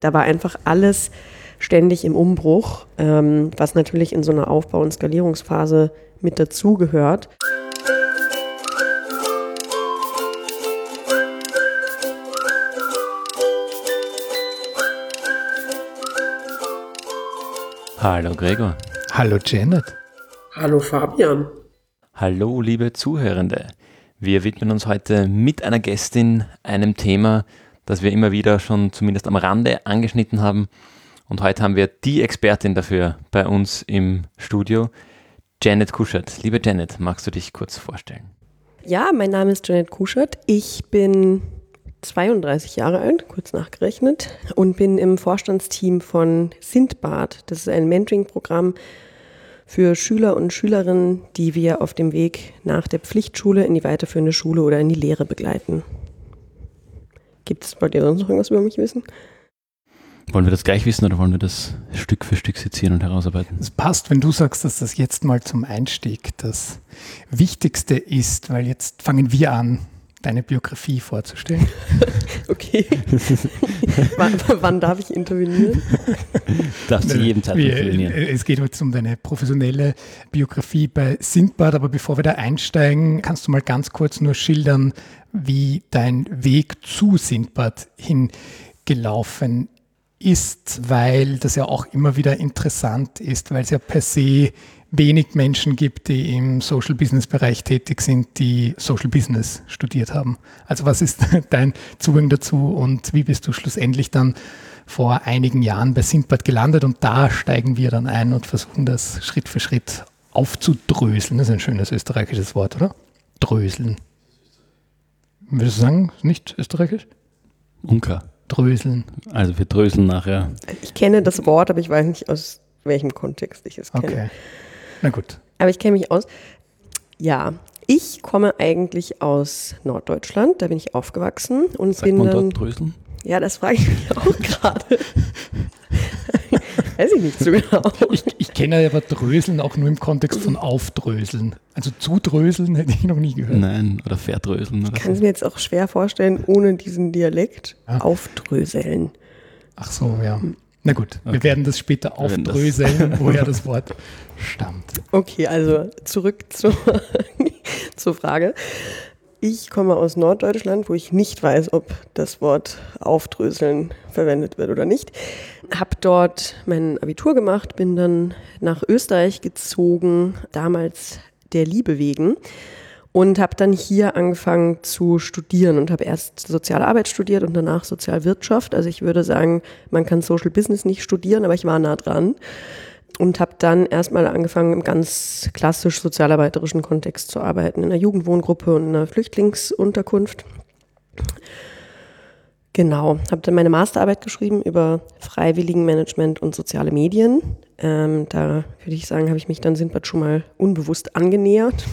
Da war einfach alles ständig im Umbruch, ähm, was natürlich in so einer Aufbau- und Skalierungsphase mit dazugehört. Hallo Gregor. Hallo Janet. Hallo Fabian. Hallo liebe Zuhörende. Wir widmen uns heute mit einer Gästin einem Thema, das wir immer wieder schon zumindest am Rande angeschnitten haben. Und heute haben wir die Expertin dafür bei uns im Studio, Janet Kuschert. Liebe Janet, magst du dich kurz vorstellen? Ja, mein Name ist Janet Kuschert. Ich bin 32 Jahre alt, kurz nachgerechnet, und bin im Vorstandsteam von Sindbad. Das ist ein Mentoring-Programm für Schüler und Schülerinnen, die wir auf dem Weg nach der Pflichtschule in die weiterführende Schule oder in die Lehre begleiten. Gibt es, wollt ihr sonst noch irgendwas über mich wissen? Wollen wir das gleich wissen oder wollen wir das Stück für Stück sezieren und herausarbeiten? Es passt, wenn du sagst, dass das jetzt mal zum Einstieg das Wichtigste ist, weil jetzt fangen wir an, deine Biografie vorzustellen. okay. wann, wann, darf ich intervenieren? Darfst du jeden Tag intervenieren. Es geht jetzt um deine professionelle Biografie bei Sindbad, aber bevor wir da einsteigen, kannst du mal ganz kurz nur schildern, wie dein Weg zu Sindbad hingelaufen ist, weil das ja auch immer wieder interessant ist, weil es ja per se wenig Menschen gibt, die im Social Business Bereich tätig sind, die Social Business studiert haben. Also was ist dein Zugang dazu und wie bist du schlussendlich dann vor einigen Jahren bei Sindbad gelandet und da steigen wir dann ein und versuchen das Schritt für Schritt aufzudröseln. Das ist ein schönes österreichisches Wort, oder? Dröseln. Würdest du sagen, nicht österreichisch? Unker. Dröseln. Also wir dröseln nachher. Ich kenne das Wort, aber ich weiß nicht, aus welchem Kontext ich es kenne. Okay. Na gut. Aber ich kenne mich aus. Ja, ich komme eigentlich aus Norddeutschland, da bin ich aufgewachsen und Sagt bin man dann. dort dröseln? Ja, das frage ich mich auch gerade. Weiß ich nicht so genau. Ich, ich kenne aber Dröseln auch nur im Kontext von Aufdröseln. Also zudröseln hätte ich noch nie gehört. Nein, oder verdröseln. Oder ich kann es mir jetzt auch schwer vorstellen, ohne diesen Dialekt ja. aufdröseln. Ach so, ja. Na gut, okay. wir werden das später aufdröseln, das woher das Wort stammt. Okay, also zurück zur, zur Frage. Ich komme aus Norddeutschland, wo ich nicht weiß, ob das Wort aufdröseln verwendet wird oder nicht. Habe dort mein Abitur gemacht, bin dann nach Österreich gezogen, damals der Liebe wegen und habe dann hier angefangen zu studieren und habe erst soziale Arbeit studiert und danach Sozialwirtschaft. Also ich würde sagen, man kann Social Business nicht studieren, aber ich war nah dran und habe dann erstmal angefangen, im ganz klassisch sozialarbeiterischen Kontext zu arbeiten, in einer Jugendwohngruppe und in einer Flüchtlingsunterkunft. Genau, habe dann meine Masterarbeit geschrieben über Freiwilligenmanagement und soziale Medien. Ähm, da würde ich sagen, habe ich mich dann Sindbad schon mal unbewusst angenähert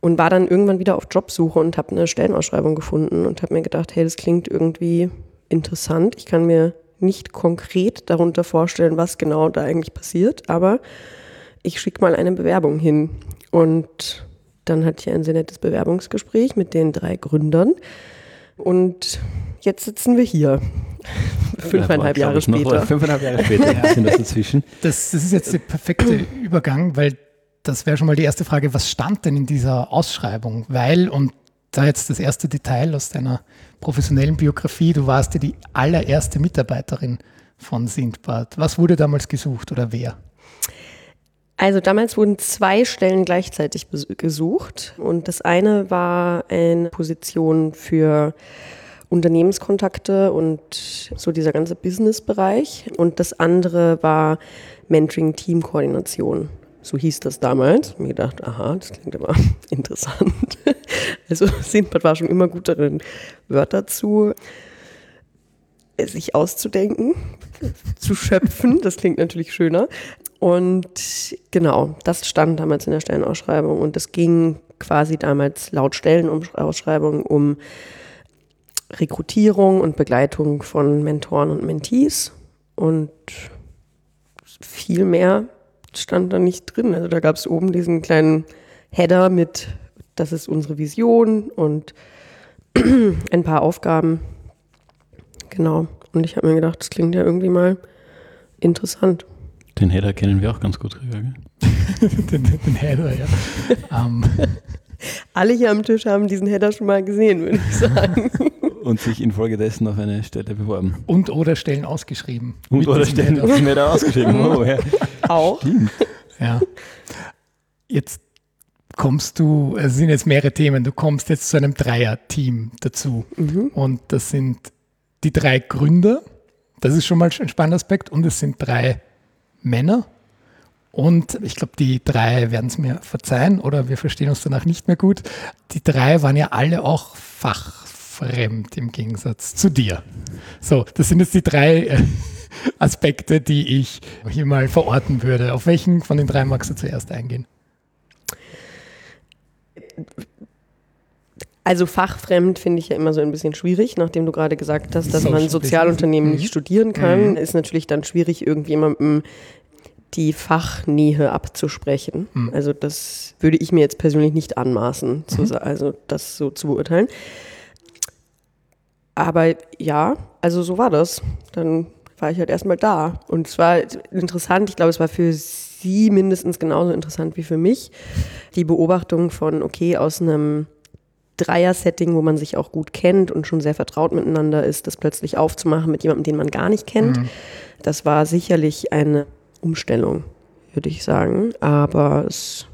und war dann irgendwann wieder auf Jobsuche und habe eine Stellenausschreibung gefunden und habe mir gedacht, hey, das klingt irgendwie interessant. Ich kann mir nicht konkret darunter vorstellen, was genau da eigentlich passiert, aber ich schicke mal eine Bewerbung hin. Und dann hatte ich ein sehr nettes Bewerbungsgespräch mit den drei Gründern. Und jetzt sitzen wir hier. Fünfeinhalb Jahre später. Fünfeinhalb Jahre später ja. sind das inzwischen. Das, das ist jetzt der perfekte Übergang, weil das wäre schon mal die erste Frage, was stand denn in dieser Ausschreibung? Weil, und da jetzt das erste Detail aus deiner professionellen Biografie. Du warst ja die allererste Mitarbeiterin von Sindbad. Was wurde damals gesucht oder wer? Also damals wurden zwei Stellen gleichzeitig gesucht und das eine war eine Position für Unternehmenskontakte und so dieser ganze Businessbereich und das andere war Mentoring-Teamkoordination. So hieß das damals. Mir gedacht, aha, das klingt aber interessant. Also Sindbad war schon immer gut darin, Wörter zu sich auszudenken, zu schöpfen. Das klingt natürlich schöner. Und genau, das stand damals in der Stellenausschreibung. Und es ging quasi damals laut Stellenausschreibung um Rekrutierung und Begleitung von Mentoren und Mentees. Und viel mehr stand da nicht drin. Also da gab es oben diesen kleinen Header mit, das ist unsere Vision und ein paar Aufgaben. Genau. Und ich habe mir gedacht, das klingt ja irgendwie mal interessant. Den Header kennen wir auch ganz gut, Gregor. den, den Header, ja. um. Alle hier am Tisch haben diesen Header schon mal gesehen, würde ich sagen. Und sich infolgedessen auf eine Stelle beworben. Und oder Stellen ausgeschrieben. Und oder Stellen auf Header ausgeschrieben. Oh, ja. Auch. Stimmt. Ja. Jetzt kommst du, es sind jetzt mehrere Themen, du kommst jetzt zu einem Dreier-Team dazu. Mhm. Und das sind die drei Gründer. Das ist schon mal ein spannender Aspekt. Und es sind drei Männer. Und ich glaube, die drei werden es mir verzeihen oder wir verstehen uns danach nicht mehr gut. Die drei waren ja alle auch fachfremd im Gegensatz zu dir. So, das sind jetzt die drei äh, Aspekte, die ich hier mal verorten würde. Auf welchen von den drei magst du zuerst eingehen? Also fachfremd finde ich ja immer so ein bisschen schwierig, nachdem du gerade gesagt hast, dass man Sozialunternehmen nicht studieren kann, mhm. ist natürlich dann schwierig, irgendjemandem die Fachnähe abzusprechen. Mhm. Also das würde ich mir jetzt persönlich nicht anmaßen, zu, mhm. also das so zu beurteilen. Aber ja, also so war das. Dann war ich halt erstmal da. Und es war interessant, ich glaube, es war für sie mindestens genauso interessant wie für mich. Die Beobachtung von, okay, aus einem Dreier-Setting, wo man sich auch gut kennt und schon sehr vertraut miteinander ist, das plötzlich aufzumachen mit jemandem, den man gar nicht kennt. Mhm. Das war sicherlich eine Umstellung, würde ich sagen. Aber es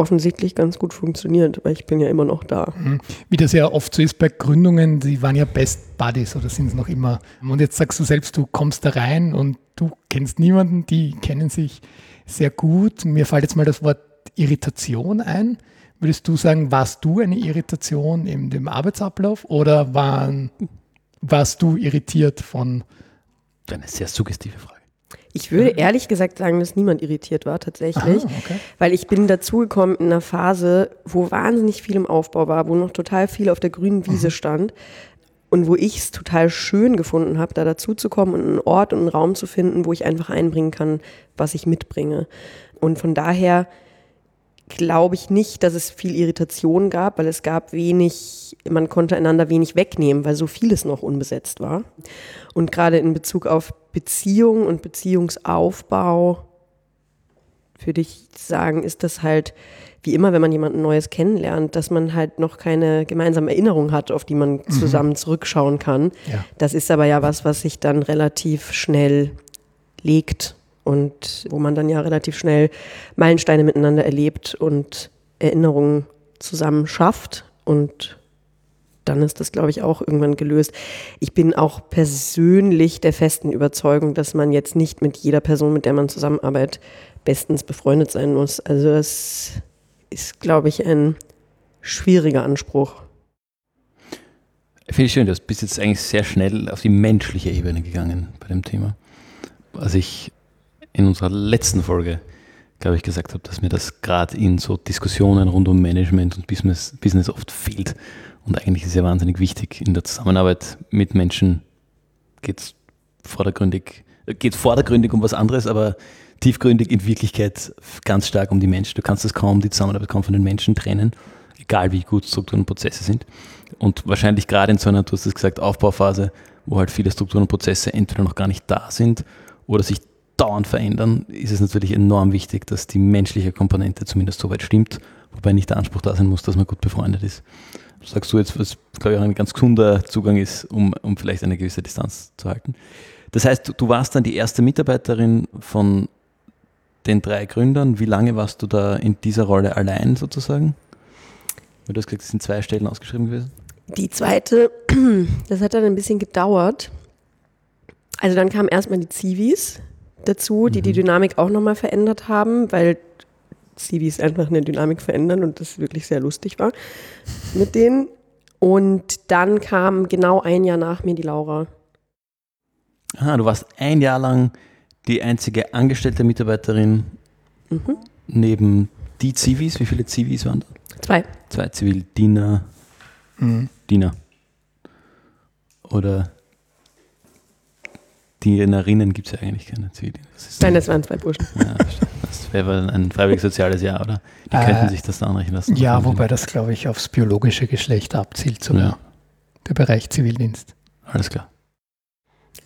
offensichtlich ganz gut funktioniert, weil ich bin ja immer noch da. Mhm. Wie das ja oft so ist bei Gründungen, die waren ja Best Buddies oder sind es noch immer. Und jetzt sagst du selbst, du kommst da rein und du kennst niemanden, die kennen sich sehr gut. Mir fällt jetzt mal das Wort Irritation ein. Würdest du sagen, warst du eine Irritation in dem Arbeitsablauf oder waren, warst du irritiert von? Eine sehr suggestive Frage. Ich würde ehrlich gesagt sagen, dass niemand irritiert war tatsächlich, Aha, okay. weil ich bin dazugekommen in einer Phase, wo wahnsinnig viel im Aufbau war, wo noch total viel auf der grünen Wiese mhm. stand und wo ich es total schön gefunden habe, da dazuzukommen und einen Ort und einen Raum zu finden, wo ich einfach einbringen kann, was ich mitbringe. Und von daher glaube ich nicht, dass es viel Irritation gab, weil es gab wenig, man konnte einander wenig wegnehmen, weil so vieles noch unbesetzt war. Und gerade in Bezug auf Beziehung und Beziehungsaufbau würde ich sagen, ist das halt wie immer, wenn man jemanden Neues kennenlernt, dass man halt noch keine gemeinsame Erinnerung hat, auf die man mhm. zusammen zurückschauen kann. Ja. Das ist aber ja was, was sich dann relativ schnell legt und wo man dann ja relativ schnell Meilensteine miteinander erlebt und Erinnerungen zusammen schafft und dann ist das, glaube ich, auch irgendwann gelöst. Ich bin auch persönlich der festen Überzeugung, dass man jetzt nicht mit jeder Person, mit der man zusammenarbeitet, bestens befreundet sein muss. Also das ist, glaube ich, ein schwieriger Anspruch. Finde ich schön, du bist jetzt eigentlich sehr schnell auf die menschliche Ebene gegangen bei dem Thema. Also ich in unserer letzten Folge, glaube ich, gesagt habe, dass mir das gerade in so Diskussionen rund um Management und Business, Business oft fehlt. Und eigentlich ist es ja wahnsinnig wichtig. In der Zusammenarbeit mit Menschen geht es vordergründig, geht vordergründig um was anderes, aber tiefgründig in Wirklichkeit ganz stark um die Menschen. Du kannst das kaum, die Zusammenarbeit kaum von den Menschen trennen, egal wie gut Strukturen und Prozesse sind. Und wahrscheinlich gerade in so einer, du hast es gesagt, Aufbauphase, wo halt viele Strukturen und Prozesse entweder noch gar nicht da sind oder sich dauernd verändern, ist es natürlich enorm wichtig, dass die menschliche Komponente zumindest so weit stimmt, wobei nicht der Anspruch da sein muss, dass man gut befreundet ist. Sagst du jetzt, was glaube ich auch ein ganz gesunder Zugang ist, um, um vielleicht eine gewisse Distanz zu halten. Das heißt, du, warst dann die erste Mitarbeiterin von den drei Gründern. Wie lange warst du da in dieser Rolle allein sozusagen? Du hast gesagt, es sind zwei Stellen ausgeschrieben gewesen. Die zweite, das hat dann ein bisschen gedauert. Also dann kamen erstmal die Zivis, dazu, die mhm. die Dynamik auch nochmal verändert haben, weil CVs einfach eine Dynamik verändern und das wirklich sehr lustig war mit denen. Und dann kam genau ein Jahr nach mir die Laura. Ah, du warst ein Jahr lang die einzige angestellte Mitarbeiterin mhm. neben die Zivis. Wie viele Zivis waren da? Zwei. Zwei Zivildiener. Mhm. Diener. Oder Dienerinnen gibt es ja eigentlich keine Zivildienst. Nein, das waren zwei Burschen. Ja, das wäre ein freiwilliges soziales Jahr, oder? Die äh, könnten sich das anrechnen lassen. Ja, wobei das, glaube ich, aufs biologische Geschlecht abzielt, sogar. Ja. Der Bereich Zivildienst. Alles klar.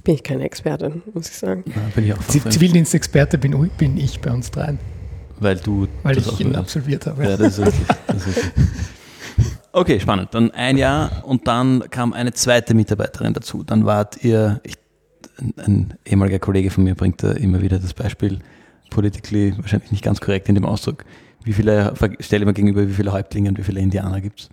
Bin ich keine Expertin, muss ich sagen. Ja, bin ich auch Zivildienstexperte bin, bin ich bei uns dreien. Weil du Weil ich ihn absolviert habe. Ja, das ist richtig. Das ist richtig. Okay, spannend. Dann ein Jahr und dann kam eine zweite Mitarbeiterin dazu. Dann wart ihr, ich, ein, ehemaliger Kollege von mir bringt da immer wieder das Beispiel, politically wahrscheinlich nicht ganz korrekt in dem Ausdruck. Wie viele, stelle mal gegenüber, wie viele Häuptlinge und wie viele Indianer gibt es?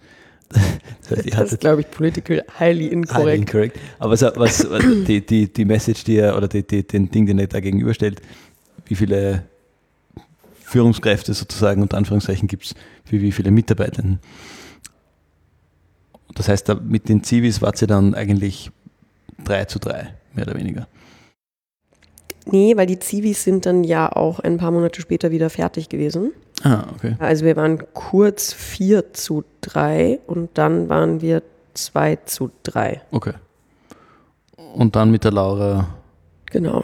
Das, heißt, das ist, glaube ich, political highly incorrect. Highly incorrect. Aber was, was die, die, die Message, die er, oder die, die, den Ding, den er da gegenüberstellt, wie viele Führungskräfte sozusagen unter Anführungszeichen gibt es für wie viele Mitarbeitenden. Das heißt, mit den Zivis wart ihr dann eigentlich 3 zu 3, mehr oder weniger. Nee, weil die Zivis sind dann ja auch ein paar Monate später wieder fertig gewesen. Ah, okay. Also wir waren kurz 4 zu 3 und dann waren wir 2 zu 3. Okay. Und dann mit der Laura. Genau.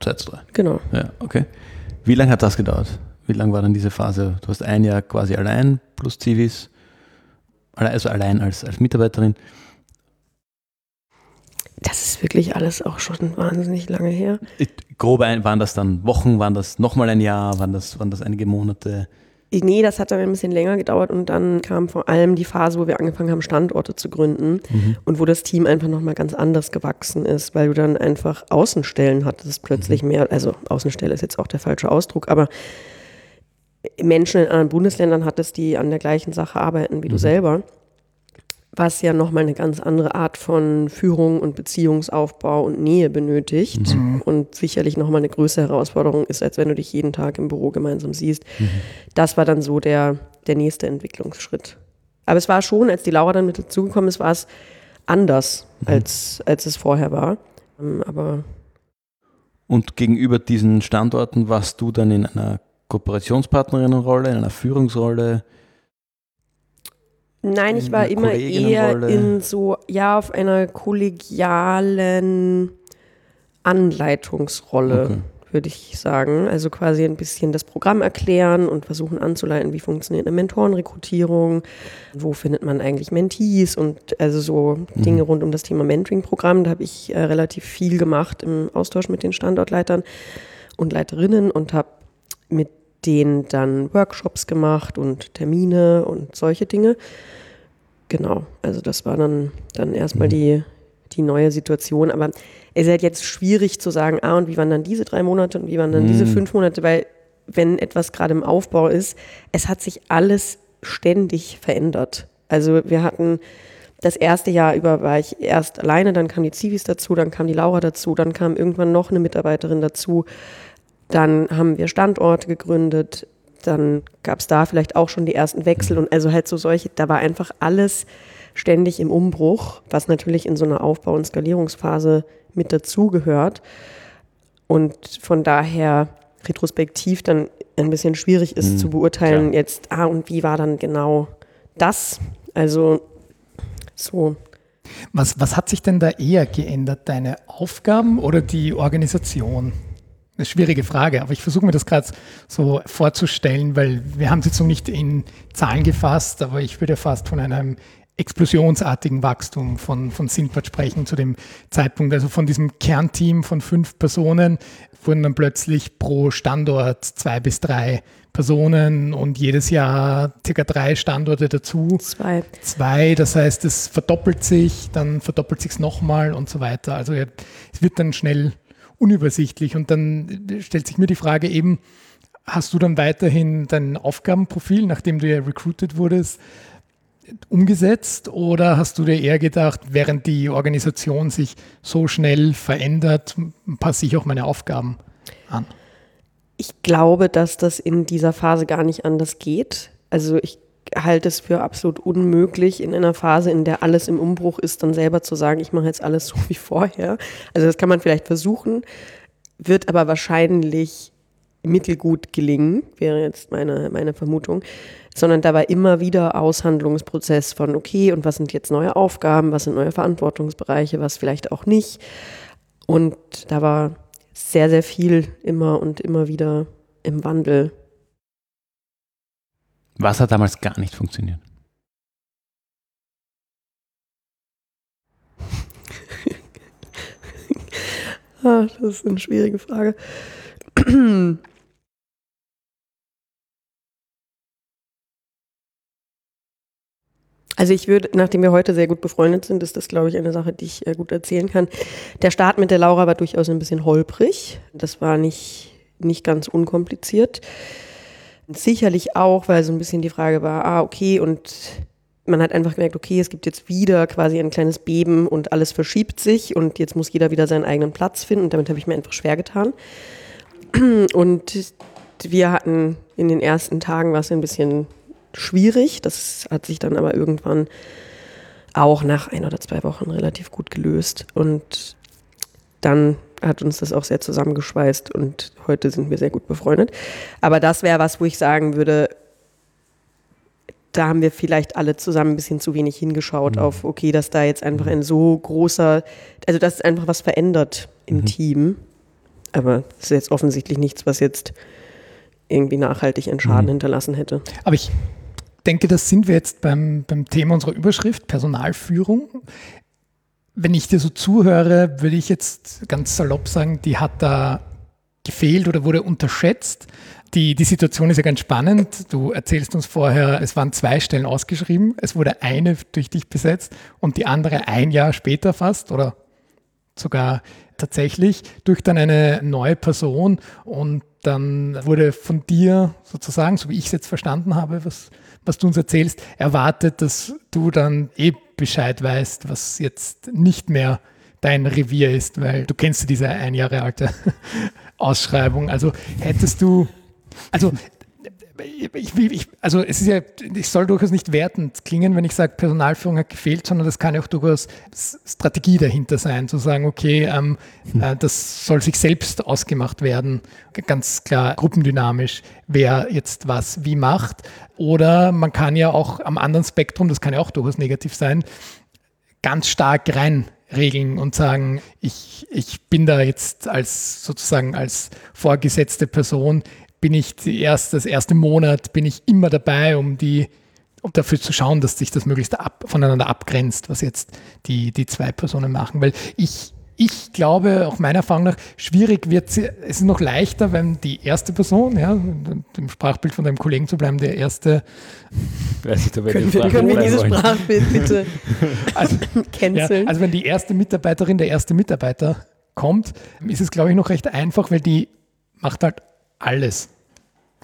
2 zu 3. Genau. Ja, okay. Wie lange hat das gedauert? Wie lange war dann diese Phase? Du hast ein Jahr quasi allein plus Zivis, also allein als, als Mitarbeiterin. Das ist wirklich alles auch schon wahnsinnig lange her. Grob ein, waren das dann Wochen, waren das nochmal ein Jahr, waren das, waren das einige Monate? Nee, das hat dann ein bisschen länger gedauert und dann kam vor allem die Phase, wo wir angefangen haben, Standorte zu gründen mhm. und wo das Team einfach nochmal ganz anders gewachsen ist, weil du dann einfach Außenstellen hattest plötzlich mhm. mehr, also Außenstelle ist jetzt auch der falsche Ausdruck, aber Menschen in anderen Bundesländern hattest, die an der gleichen Sache arbeiten wie mhm. du selber was ja nochmal eine ganz andere Art von Führung und Beziehungsaufbau und Nähe benötigt mhm. und sicherlich nochmal eine größere Herausforderung ist, als wenn du dich jeden Tag im Büro gemeinsam siehst. Mhm. Das war dann so der, der nächste Entwicklungsschritt. Aber es war schon, als die Laura dann mit dazugekommen ist, war es anders, mhm. als, als es vorher war. Ähm, aber und gegenüber diesen Standorten warst du dann in einer Kooperationspartnerinnenrolle, in einer Führungsrolle? Nein, ich war immer eher in so, ja, auf einer kollegialen Anleitungsrolle, okay. würde ich sagen. Also quasi ein bisschen das Programm erklären und versuchen anzuleiten, wie funktioniert eine Mentorenrekrutierung, wo findet man eigentlich Mentees und also so mhm. Dinge rund um das Thema Mentoring-Programm. Da habe ich äh, relativ viel gemacht im Austausch mit den Standortleitern und Leiterinnen und habe mit denen dann Workshops gemacht und Termine und solche Dinge. Genau, also das war dann, dann erstmal mhm. die, die neue Situation. Aber es ist halt jetzt schwierig zu sagen, ah, und wie waren dann diese drei Monate und wie waren dann mhm. diese fünf Monate, weil wenn etwas gerade im Aufbau ist, es hat sich alles ständig verändert. Also wir hatten das erste Jahr über war ich erst alleine, dann kam die Zivis dazu, dann kam die Laura dazu, dann kam irgendwann noch eine Mitarbeiterin dazu. Dann haben wir Standorte gegründet, dann gab es da vielleicht auch schon die ersten Wechsel und also halt so solche, da war einfach alles ständig im Umbruch, was natürlich in so einer Aufbau- und Skalierungsphase mit dazugehört. Und von daher retrospektiv dann ein bisschen schwierig ist mhm, zu beurteilen, klar. jetzt, ah, und wie war dann genau das? Also so. Was, was hat sich denn da eher geändert, deine Aufgaben oder die Organisation? Eine schwierige Frage, aber ich versuche mir das gerade so vorzustellen, weil wir haben es jetzt noch nicht in Zahlen gefasst, aber ich würde fast von einem explosionsartigen Wachstum von, von Sintbad sprechen zu dem Zeitpunkt. Also von diesem Kernteam von fünf Personen wurden dann plötzlich pro Standort zwei bis drei Personen und jedes Jahr circa drei Standorte dazu. Zwei. Zwei, das heißt, es verdoppelt sich, dann verdoppelt sich es nochmal und so weiter. Also es wird dann schnell unübersichtlich. Und dann stellt sich mir die Frage eben, hast du dann weiterhin dein Aufgabenprofil, nachdem du ja recruited wurdest, umgesetzt oder hast du dir eher gedacht, während die Organisation sich so schnell verändert, passe ich auch meine Aufgaben an? Ich glaube, dass das in dieser Phase gar nicht anders geht. Also ich halte es für absolut unmöglich, in einer Phase, in der alles im Umbruch ist, dann selber zu sagen, ich mache jetzt alles so wie vorher. Also das kann man vielleicht versuchen, wird aber wahrscheinlich mittelgut gelingen, wäre jetzt meine, meine Vermutung, sondern da war immer wieder Aushandlungsprozess von, okay, und was sind jetzt neue Aufgaben, was sind neue Verantwortungsbereiche, was vielleicht auch nicht. Und da war sehr, sehr viel immer und immer wieder im Wandel. Was hat damals gar nicht funktioniert? Ah, das ist eine schwierige Frage. Also ich würde, nachdem wir heute sehr gut befreundet sind, ist das, glaube ich, eine Sache, die ich äh, gut erzählen kann. Der Start mit der Laura war durchaus ein bisschen holprig. Das war nicht, nicht ganz unkompliziert. Sicherlich auch, weil so ein bisschen die Frage war, ah, okay, und man hat einfach gemerkt, okay, es gibt jetzt wieder quasi ein kleines Beben und alles verschiebt sich und jetzt muss jeder wieder seinen eigenen Platz finden und damit habe ich mir einfach schwer getan. Und wir hatten in den ersten Tagen was ein bisschen schwierig. Das hat sich dann aber irgendwann auch nach ein oder zwei Wochen relativ gut gelöst. Und dann hat uns das auch sehr zusammengeschweißt und heute sind wir sehr gut befreundet. Aber das wäre was, wo ich sagen würde, da haben wir vielleicht alle zusammen ein bisschen zu wenig hingeschaut mhm. auf, okay, dass da jetzt einfach ein so großer, also dass einfach was verändert im mhm. Team. Aber das ist jetzt offensichtlich nichts, was jetzt irgendwie nachhaltig einen Schaden mhm. hinterlassen hätte. Aber ich denke, das sind wir jetzt beim, beim Thema unserer Überschrift, Personalführung. Wenn ich dir so zuhöre, würde ich jetzt ganz salopp sagen, die hat da gefehlt oder wurde unterschätzt. Die, die Situation ist ja ganz spannend. Du erzählst uns vorher, es waren zwei Stellen ausgeschrieben. Es wurde eine durch dich besetzt und die andere ein Jahr später fast oder sogar tatsächlich durch dann eine neue Person. Und dann wurde von dir sozusagen, so wie ich es jetzt verstanden habe, was was du uns erzählst, erwartet, dass du dann eh Bescheid weißt, was jetzt nicht mehr dein Revier ist, weil du kennst diese ein Jahre alte Ausschreibung. Also hättest du, also ich, ich, also es ist ja, ich soll durchaus nicht wertend klingen, wenn ich sage, Personalführung hat gefehlt, sondern das kann ja auch durchaus Strategie dahinter sein, zu sagen, okay, ähm, hm. äh, das soll sich selbst ausgemacht werden, ganz klar gruppendynamisch, wer jetzt was wie macht. Oder man kann ja auch am anderen Spektrum, das kann ja auch durchaus negativ sein, ganz stark rein regeln und sagen, ich, ich bin da jetzt als sozusagen als vorgesetzte Person bin ich erst, das erste Monat bin ich immer dabei, um die um dafür zu schauen, dass sich das möglichst ab, voneinander abgrenzt, was jetzt die, die zwei Personen machen. Weil ich, ich glaube, auch meiner Erfahrung nach, schwierig wird es, es ist noch leichter, wenn die erste Person, ja, dem Sprachbild von deinem Kollegen zu bleiben, der erste. Weiß ich, können, wir, können wir dieses Sprachbild bitte also, canceln? Ja, also wenn die erste Mitarbeiterin, der erste Mitarbeiter kommt, ist es, glaube ich, noch recht einfach, weil die macht halt alles.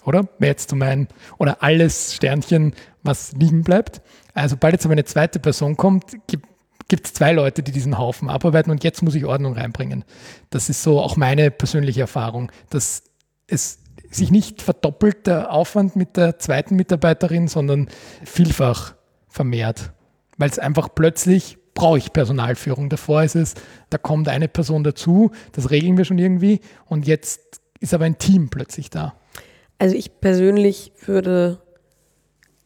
Oder? Wäre jetzt zu meinen, oder alles Sternchen, was liegen bleibt. Also, bald jetzt aber eine zweite Person kommt, gibt es zwei Leute, die diesen Haufen abarbeiten und jetzt muss ich Ordnung reinbringen. Das ist so auch meine persönliche Erfahrung, dass es sich nicht verdoppelt der Aufwand mit der zweiten Mitarbeiterin, sondern vielfach vermehrt. Weil es einfach plötzlich brauche ich Personalführung. Davor ist es, da kommt eine Person dazu, das regeln wir schon irgendwie und jetzt ist aber ein Team plötzlich da. Also ich persönlich würde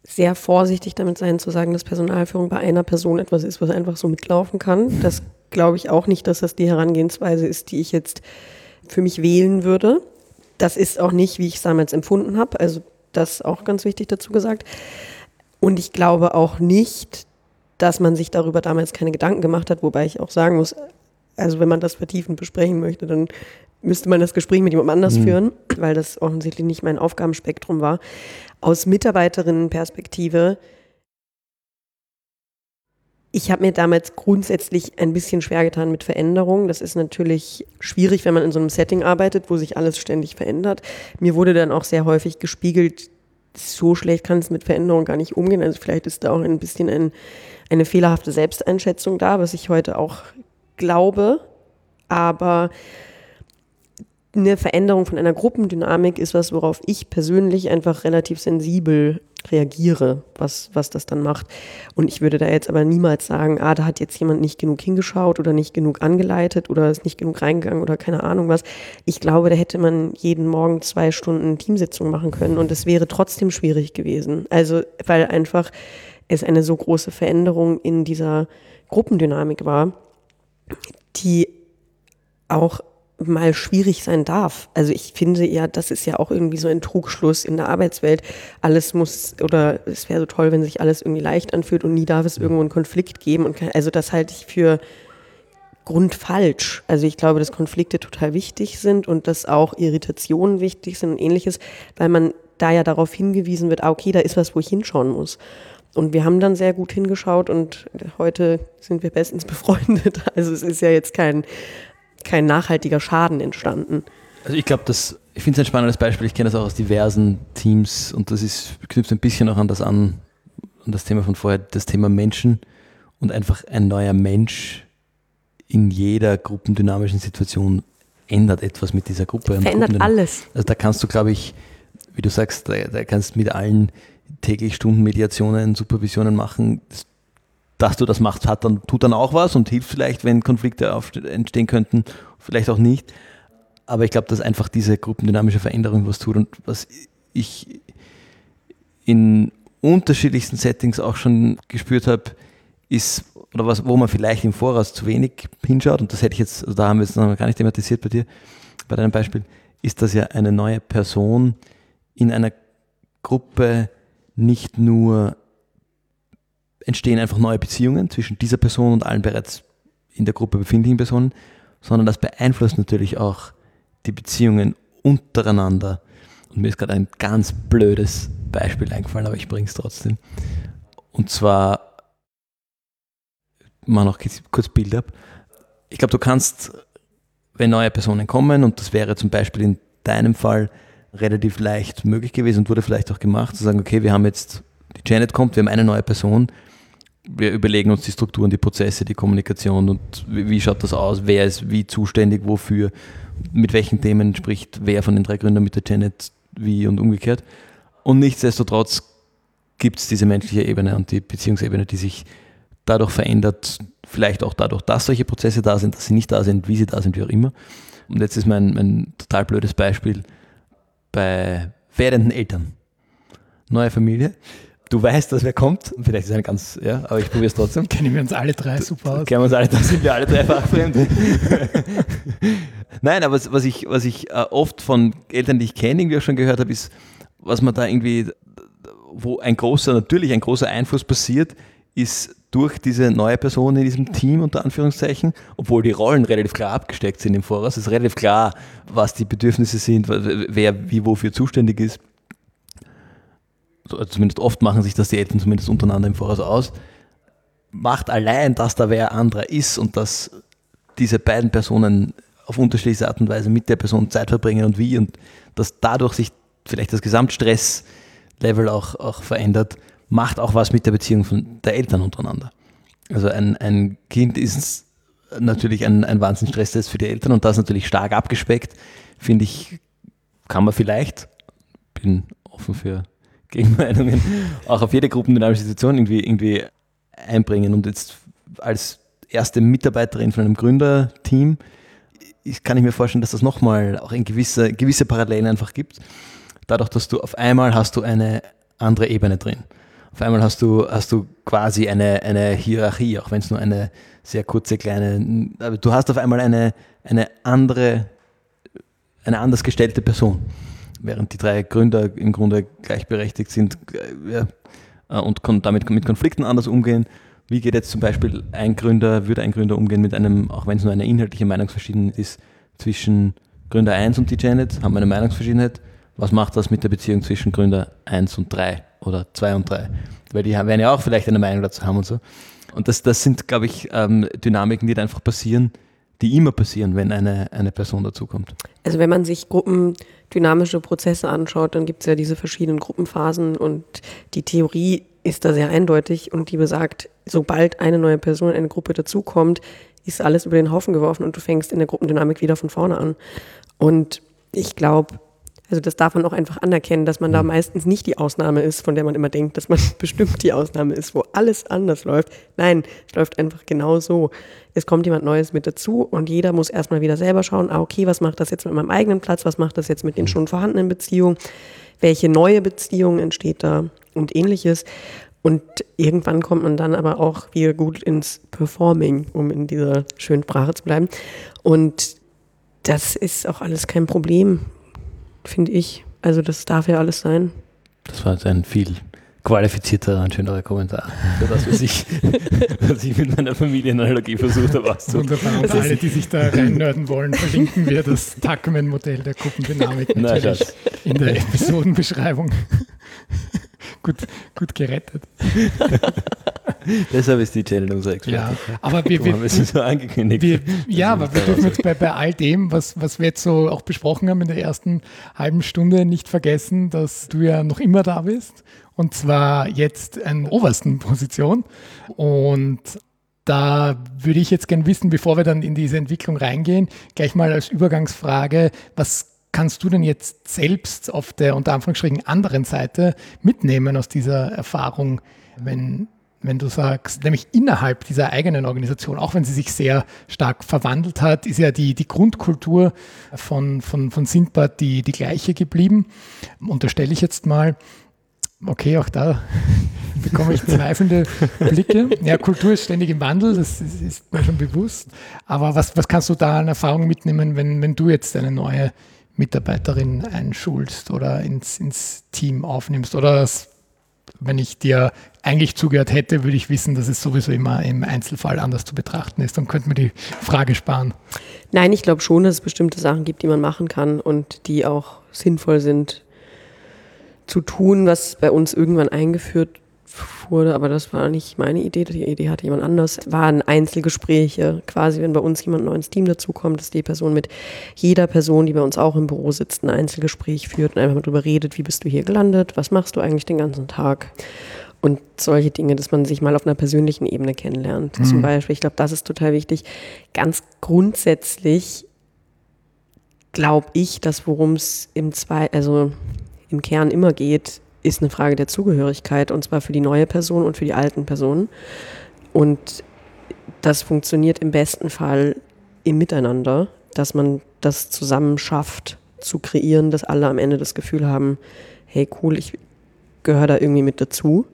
sehr vorsichtig damit sein, zu sagen, dass Personalführung bei einer Person etwas ist, was einfach so mitlaufen kann. Das glaube ich auch nicht, dass das die Herangehensweise ist, die ich jetzt für mich wählen würde. Das ist auch nicht, wie ich es damals empfunden habe. Also das auch ganz wichtig dazu gesagt. Und ich glaube auch nicht, dass man sich darüber damals keine Gedanken gemacht hat, wobei ich auch sagen muss, also wenn man das vertiefend besprechen möchte, dann müsste man das Gespräch mit jemand anders mhm. führen, weil das offensichtlich nicht mein Aufgabenspektrum war. Aus Mitarbeiterinnenperspektive, ich habe mir damals grundsätzlich ein bisschen schwer getan mit Veränderungen. Das ist natürlich schwierig, wenn man in so einem Setting arbeitet, wo sich alles ständig verändert. Mir wurde dann auch sehr häufig gespiegelt, so schlecht kann es mit Veränderungen gar nicht umgehen. Also vielleicht ist da auch ein bisschen ein, eine fehlerhafte Selbsteinschätzung da, was ich heute auch glaube. Aber eine Veränderung von einer Gruppendynamik ist was, worauf ich persönlich einfach relativ sensibel reagiere, was, was das dann macht. Und ich würde da jetzt aber niemals sagen, ah, da hat jetzt jemand nicht genug hingeschaut oder nicht genug angeleitet oder ist nicht genug reingegangen oder keine Ahnung was. Ich glaube, da hätte man jeden Morgen zwei Stunden Teamsitzung machen können und es wäre trotzdem schwierig gewesen. Also, weil einfach es eine so große Veränderung in dieser Gruppendynamik war, die auch mal schwierig sein darf. Also ich finde ja, das ist ja auch irgendwie so ein Trugschluss in der Arbeitswelt. Alles muss oder es wäre so toll, wenn sich alles irgendwie leicht anfühlt und nie darf es irgendwo einen Konflikt geben. Und also das halte ich für grundfalsch. Also ich glaube, dass Konflikte total wichtig sind und dass auch Irritationen wichtig sind und ähnliches, weil man da ja darauf hingewiesen wird, ah, okay, da ist was, wo ich hinschauen muss. Und wir haben dann sehr gut hingeschaut und heute sind wir bestens befreundet. Also es ist ja jetzt kein, kein nachhaltiger Schaden entstanden. Also ich glaube, das, ich finde es ein spannendes Beispiel. Ich kenne das auch aus diversen Teams und das ist, knüpft ein bisschen auch an das an, an das Thema von vorher, das Thema Menschen und einfach ein neuer Mensch in jeder gruppendynamischen Situation ändert etwas mit dieser Gruppe. Verändert alles. Also da kannst du, glaube ich, wie du sagst, da, da kannst mit allen täglich Stundenmediationen, Supervisionen machen. Dass du das machst, hat dann, tut dann auch was und hilft vielleicht, wenn Konflikte entstehen könnten, vielleicht auch nicht. Aber ich glaube, dass einfach diese gruppendynamische Veränderung was tut und was ich in unterschiedlichsten Settings auch schon gespürt habe, ist, oder was, wo man vielleicht im Voraus zu wenig hinschaut, und das hätte ich jetzt, also da haben wir es noch gar nicht thematisiert bei dir, bei deinem Beispiel, ist, dass ja eine neue Person in einer Gruppe nicht nur entstehen einfach neue Beziehungen zwischen dieser Person und allen bereits in der Gruppe befindlichen Personen, sondern das beeinflusst natürlich auch die Beziehungen untereinander. Und mir ist gerade ein ganz blödes Beispiel eingefallen, aber ich bringe es trotzdem. Und zwar mal noch kurz Bild ab. Ich glaube, du kannst, wenn neue Personen kommen, und das wäre zum Beispiel in deinem Fall relativ leicht möglich gewesen und wurde vielleicht auch gemacht, zu sagen, okay, wir haben jetzt, die Janet kommt, wir haben eine neue Person, wir überlegen uns die Strukturen, die Prozesse, die Kommunikation und wie, wie schaut das aus, wer ist wie zuständig, wofür, mit welchen Themen spricht wer von den drei Gründern mit der Janet wie und umgekehrt. Und nichtsdestotrotz gibt es diese menschliche Ebene und die Beziehungsebene, die sich dadurch verändert, vielleicht auch dadurch, dass solche Prozesse da sind, dass sie nicht da sind, wie sie da sind, wie auch immer. Und jetzt ist mein, mein total blödes Beispiel bei werdenden Eltern. Neue Familie. Du weißt, dass wer kommt. Vielleicht ist eine ganz, ja, aber ich probiere es trotzdem. Kennen wir uns alle drei super aus. Kennen wir uns alle, da sind wir alle drei fachfremd. Nein, aber was ich, was ich äh, oft von Eltern, die ich kenne, irgendwie auch schon gehört habe, ist, was man da irgendwie, wo ein großer, natürlich ein großer Einfluss passiert, ist durch diese neue Person in diesem Team, unter Anführungszeichen, obwohl die Rollen relativ klar abgesteckt sind im Voraus, ist relativ klar, was die Bedürfnisse sind, wer wie wofür zuständig ist. Also zumindest oft machen sich das die Eltern zumindest untereinander im Voraus aus. Macht allein, dass da wer anderer ist und dass diese beiden Personen auf unterschiedliche Art und Weise mit der Person Zeit verbringen und wie und dass dadurch sich vielleicht das Gesamtstresslevel auch, auch verändert, macht auch was mit der Beziehung von der Eltern untereinander. Also ein, ein Kind ist natürlich ein, ein Wahnsinnsstresstest für die Eltern und das natürlich stark abgespeckt, finde ich, kann man vielleicht, bin offen für Gegenmeinungen, auch auf jede gruppendynamische Situation irgendwie, irgendwie einbringen. Und jetzt als erste Mitarbeiterin von einem Gründerteam ich, kann ich mir vorstellen, dass das nochmal auch in gewisse, gewisse Parallelen einfach gibt. Dadurch, dass du auf einmal hast du eine andere Ebene drin. Auf einmal hast du, hast du quasi eine, eine Hierarchie, auch wenn es nur eine sehr kurze kleine, aber du hast auf einmal eine, eine andere, eine anders gestellte Person. Während die drei Gründer im Grunde gleichberechtigt sind äh, ja, äh, und damit mit Konflikten anders umgehen. Wie geht jetzt zum Beispiel ein Gründer, würde ein Gründer umgehen mit einem, auch wenn es nur eine inhaltliche Meinungsverschiedenheit ist, zwischen Gründer 1 und die Janet, haben wir eine Meinungsverschiedenheit. Was macht das mit der Beziehung zwischen Gründer 1 und 3? oder zwei und drei. Weil die werden ja auch vielleicht eine Meinung dazu haben und so. Und das, das sind, glaube ich, ähm, Dynamiken, die da einfach passieren, die immer passieren, wenn eine, eine Person dazukommt. Also wenn man sich gruppendynamische Prozesse anschaut, dann gibt es ja diese verschiedenen Gruppenphasen und die Theorie ist da sehr eindeutig und die besagt, sobald eine neue Person in eine Gruppe dazukommt, ist alles über den Haufen geworfen und du fängst in der Gruppendynamik wieder von vorne an. Und ich glaube, also das darf man auch einfach anerkennen, dass man da mhm. meistens nicht die Ausnahme ist, von der man immer denkt, dass man bestimmt die Ausnahme ist, wo alles anders läuft. Nein, es läuft einfach genau so. Es kommt jemand Neues mit dazu und jeder muss erstmal wieder selber schauen, ah, okay, was macht das jetzt mit meinem eigenen Platz, was macht das jetzt mit den mhm. schon vorhandenen Beziehungen, welche neue Beziehung entsteht da und ähnliches. Und irgendwann kommt man dann aber auch wieder gut ins Performing, um in dieser schönen Sprache zu bleiben. Und das ist auch alles kein Problem finde ich. Also das darf ja alles sein. Das war jetzt ein viel qualifizierter und schönerer Kommentar. Für das, was ich, was ich mit meiner Familienanalogie versucht habe auszuprobieren. Wunderbar. Und alle, die sich da reinnörden wollen, verlinken wir das Tuckman-Modell der Gruppendynamik natürlich in der Episodenbeschreibung. gut, gut gerettet. Deshalb ist die Channel unser Experte. Ja, aber wir, wir, wir so angekündigt. Wir, ja, aber wir dürfen jetzt bei, bei all dem, was, was wir jetzt so auch besprochen haben in der ersten halben Stunde, nicht vergessen, dass du ja noch immer da bist. Und zwar jetzt in obersten Position. Und da würde ich jetzt gerne wissen, bevor wir dann in diese Entwicklung reingehen, gleich mal als Übergangsfrage, was kannst du denn jetzt selbst auf der unter Anführungsstrichen anderen Seite mitnehmen aus dieser Erfahrung, wenn, wenn du sagst, nämlich innerhalb dieser eigenen Organisation, auch wenn sie sich sehr stark verwandelt hat, ist ja die, die Grundkultur von, von, von Sindbad die, die gleiche geblieben. Unterstelle ich jetzt mal. Okay, auch da bekomme ich zweifelnde Blicke. Ja, Kultur ist ständig im Wandel, das ist, ist mir schon bewusst. Aber was, was kannst du da an Erfahrung mitnehmen, wenn, wenn du jetzt eine neue Mitarbeiterin einschulst oder ins, ins Team aufnimmst? Oder das, wenn ich dir eigentlich zugehört hätte, würde ich wissen, dass es sowieso immer im Einzelfall anders zu betrachten ist. Dann könnte man die Frage sparen. Nein, ich glaube schon, dass es bestimmte Sachen gibt, die man machen kann und die auch sinnvoll sind zu tun, was bei uns irgendwann eingeführt wurde, aber das war nicht meine Idee, die Idee hatte jemand anders, waren Einzelgespräche. Quasi, wenn bei uns jemand neu ins Team dazukommt, dass die Person mit jeder Person, die bei uns auch im Büro sitzt, ein Einzelgespräch führt und einfach mal darüber redet, wie bist du hier gelandet, was machst du eigentlich den ganzen Tag. Und solche Dinge, dass man sich mal auf einer persönlichen Ebene kennenlernt. Mhm. Zum Beispiel, ich glaube, das ist total wichtig. Ganz grundsätzlich glaube ich, dass worum es im zwei, also im Kern immer geht, ist eine Frage der Zugehörigkeit und zwar für die neue Person und für die alten Personen. Und das funktioniert im besten Fall im Miteinander, dass man das zusammen schafft zu kreieren, dass alle am Ende das Gefühl haben, hey cool, ich gehöre da irgendwie mit dazu.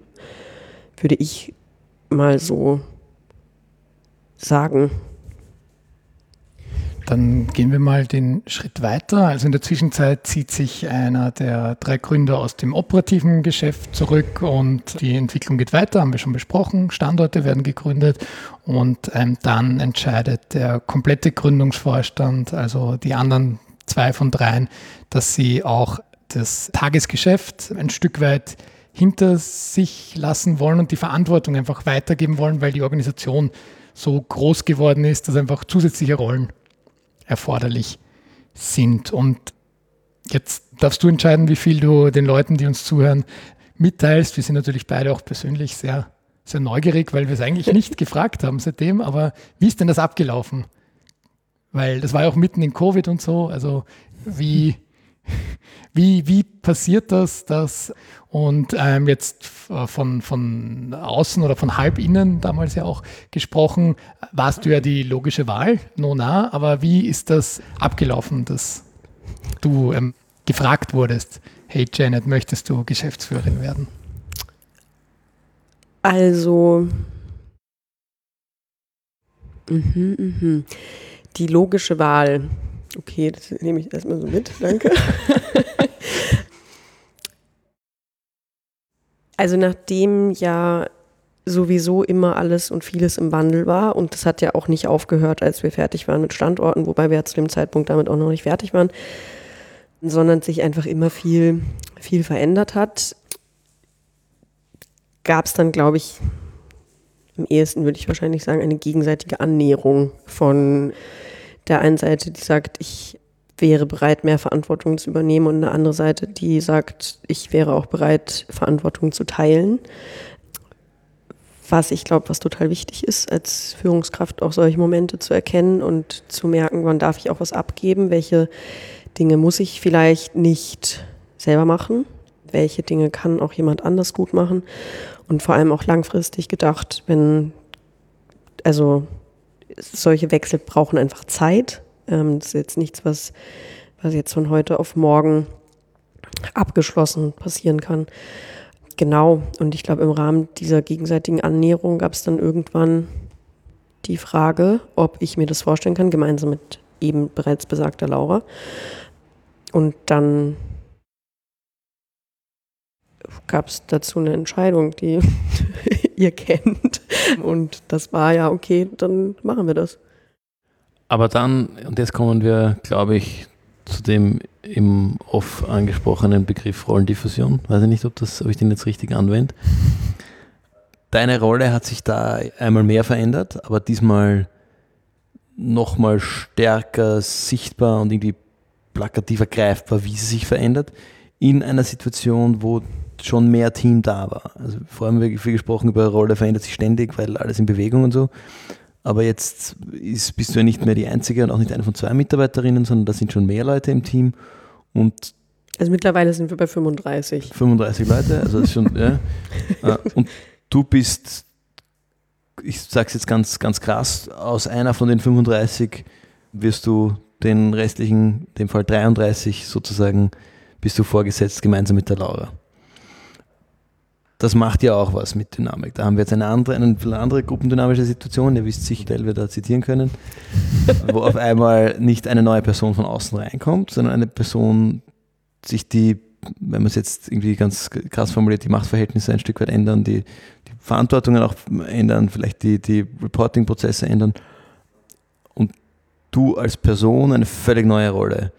Würde ich mal so sagen. Dann gehen wir mal den Schritt weiter. Also in der Zwischenzeit zieht sich einer der drei Gründer aus dem operativen Geschäft zurück und die Entwicklung geht weiter, haben wir schon besprochen. Standorte werden gegründet und ähm, dann entscheidet der komplette Gründungsvorstand, also die anderen zwei von dreien, dass sie auch das Tagesgeschäft ein Stück weit hinter sich lassen wollen und die Verantwortung einfach weitergeben wollen, weil die Organisation so groß geworden ist, dass einfach zusätzliche Rollen erforderlich sind. Und jetzt darfst du entscheiden, wie viel du den Leuten, die uns zuhören, mitteilst. Wir sind natürlich beide auch persönlich sehr, sehr neugierig, weil wir es eigentlich nicht gefragt haben seitdem. Aber wie ist denn das abgelaufen? Weil das war ja auch mitten in Covid und so. Also wie, wie, wie passiert das, dass und ähm, jetzt von, von außen oder von halb innen damals ja auch gesprochen, warst du ja die logische Wahl, Nona, aber wie ist das abgelaufen, dass du ähm, gefragt wurdest, hey Janet, möchtest du Geschäftsführerin werden? Also, mh, mh. die logische Wahl. Okay, das nehme ich erstmal so mit, danke. Also nachdem ja sowieso immer alles und vieles im Wandel war und das hat ja auch nicht aufgehört, als wir fertig waren mit Standorten, wobei wir ja zu dem Zeitpunkt damit auch noch nicht fertig waren, sondern sich einfach immer viel, viel verändert hat, gab es dann, glaube ich, am ehesten würde ich wahrscheinlich sagen, eine gegenseitige Annäherung von der einen Seite, die sagt, ich wäre bereit, mehr Verantwortung zu übernehmen und eine andere Seite, die sagt, ich wäre auch bereit, Verantwortung zu teilen. Was ich glaube, was total wichtig ist, als Führungskraft auch solche Momente zu erkennen und zu merken, wann darf ich auch was abgeben, welche Dinge muss ich vielleicht nicht selber machen, welche Dinge kann auch jemand anders gut machen und vor allem auch langfristig gedacht, wenn, also solche Wechsel brauchen einfach Zeit ähm, das ist jetzt nichts, was, was jetzt von heute auf morgen abgeschlossen passieren kann. Genau, und ich glaube, im Rahmen dieser gegenseitigen Annäherung gab es dann irgendwann die Frage, ob ich mir das vorstellen kann, gemeinsam mit eben bereits besagter Laura. Und dann gab es dazu eine Entscheidung, die ihr kennt. Und das war ja, okay, dann machen wir das. Aber dann, und jetzt kommen wir, glaube ich, zu dem im oft angesprochenen Begriff Rollendiffusion. Weiß ich nicht, ob, das, ob ich den jetzt richtig anwende. Deine Rolle hat sich da einmal mehr verändert, aber diesmal nochmal stärker sichtbar und irgendwie plakativer greifbar, wie sie sich verändert, in einer Situation, wo schon mehr Team da war. Also vorhin haben wir viel gesprochen über Rolle verändert sich ständig, weil alles in Bewegung und so. Aber jetzt ist, bist du ja nicht mehr die Einzige und auch nicht eine von zwei Mitarbeiterinnen, sondern da sind schon mehr Leute im Team. Und also mittlerweile sind wir bei 35. 35 Leute, also das ist schon, ja. Äh, und du bist, ich sage es jetzt ganz, ganz krass, aus einer von den 35 wirst du den restlichen, dem Fall 33 sozusagen, bist du vorgesetzt gemeinsam mit der Laura das macht ja auch was mit Dynamik. Da haben wir jetzt eine andere, eine andere gruppendynamische Situation, ihr wisst sicher, weil wir da zitieren können, wo auf einmal nicht eine neue Person von außen reinkommt, sondern eine Person sich die, wenn man es jetzt irgendwie ganz krass formuliert, die Machtverhältnisse ein Stück weit ändern, die, die Verantwortungen auch ändern, vielleicht die, die Reporting-Prozesse ändern. Und du als Person eine völlig neue Rolle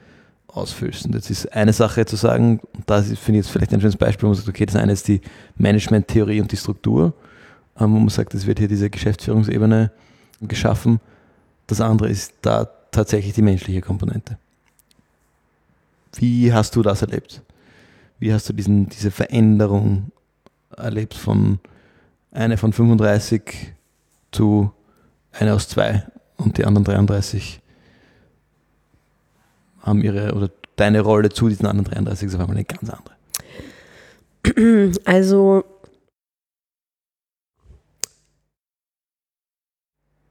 ausfüllst. Und jetzt ist eine Sache zu sagen, und da finde ich jetzt vielleicht ein schönes Beispiel, wo man sagt, okay, das eine ist die Management-Theorie und die Struktur, ähm, wo man sagt, es wird hier diese Geschäftsführungsebene geschaffen. Das andere ist da tatsächlich die menschliche Komponente. Wie hast du das erlebt? Wie hast du diesen, diese Veränderung erlebt von einer von 35 zu einer aus zwei und die anderen 33 haben ihre oder deine Rolle zu diesen anderen 33 ist auf einmal eine ganz andere? Also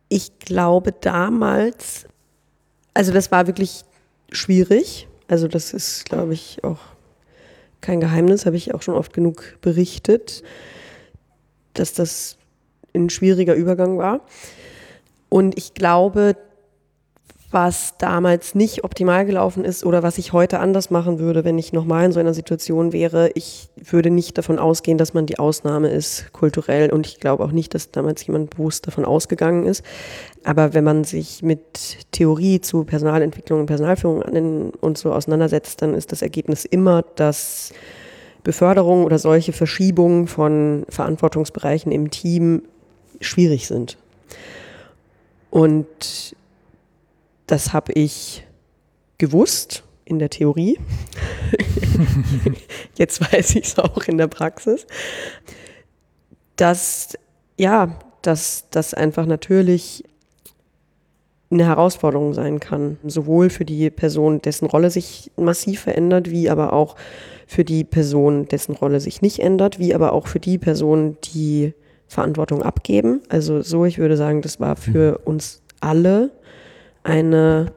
ich glaube damals, also das war wirklich schwierig. Also das ist, glaube ich, auch kein Geheimnis, habe ich auch schon oft genug berichtet, dass das ein schwieriger Übergang war. Und ich glaube, was damals nicht optimal gelaufen ist oder was ich heute anders machen würde, wenn ich nochmal in so einer Situation wäre. Ich würde nicht davon ausgehen, dass man die Ausnahme ist, kulturell. Und ich glaube auch nicht, dass damals jemand bewusst davon ausgegangen ist. Aber wenn man sich mit Theorie zu Personalentwicklung und Personalführung und so auseinandersetzt, dann ist das Ergebnis immer, dass Beförderung oder solche Verschiebungen von Verantwortungsbereichen im Team schwierig sind. Und das habe ich gewusst in der Theorie. Jetzt weiß ich es auch in der Praxis. Dass, ja, dass das einfach natürlich eine Herausforderung sein kann. Sowohl für die Person, dessen Rolle sich massiv verändert, wie aber auch für die Person, dessen Rolle sich nicht ändert, wie aber auch für die Personen, die Verantwortung abgeben. Also so, ich würde sagen, das war für mhm. uns alle eine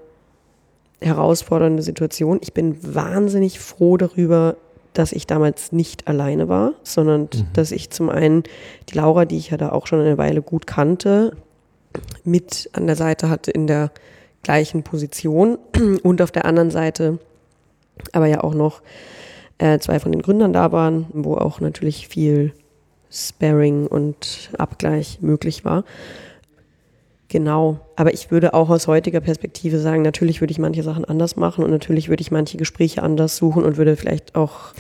herausfordernde Situation. Ich bin wahnsinnig froh darüber, dass ich damals nicht alleine war, sondern mhm. dass ich zum einen die Laura, die ich ja da auch schon eine Weile gut kannte, mit an der Seite hatte in der gleichen Position und auf der anderen Seite aber ja auch noch äh, zwei von den Gründern da waren, wo auch natürlich viel Sparring und Abgleich möglich war. Genau. Aber ich würde auch aus heutiger Perspektive sagen, natürlich würde ich manche Sachen anders machen und natürlich würde ich manche Gespräche anders suchen und würde vielleicht auch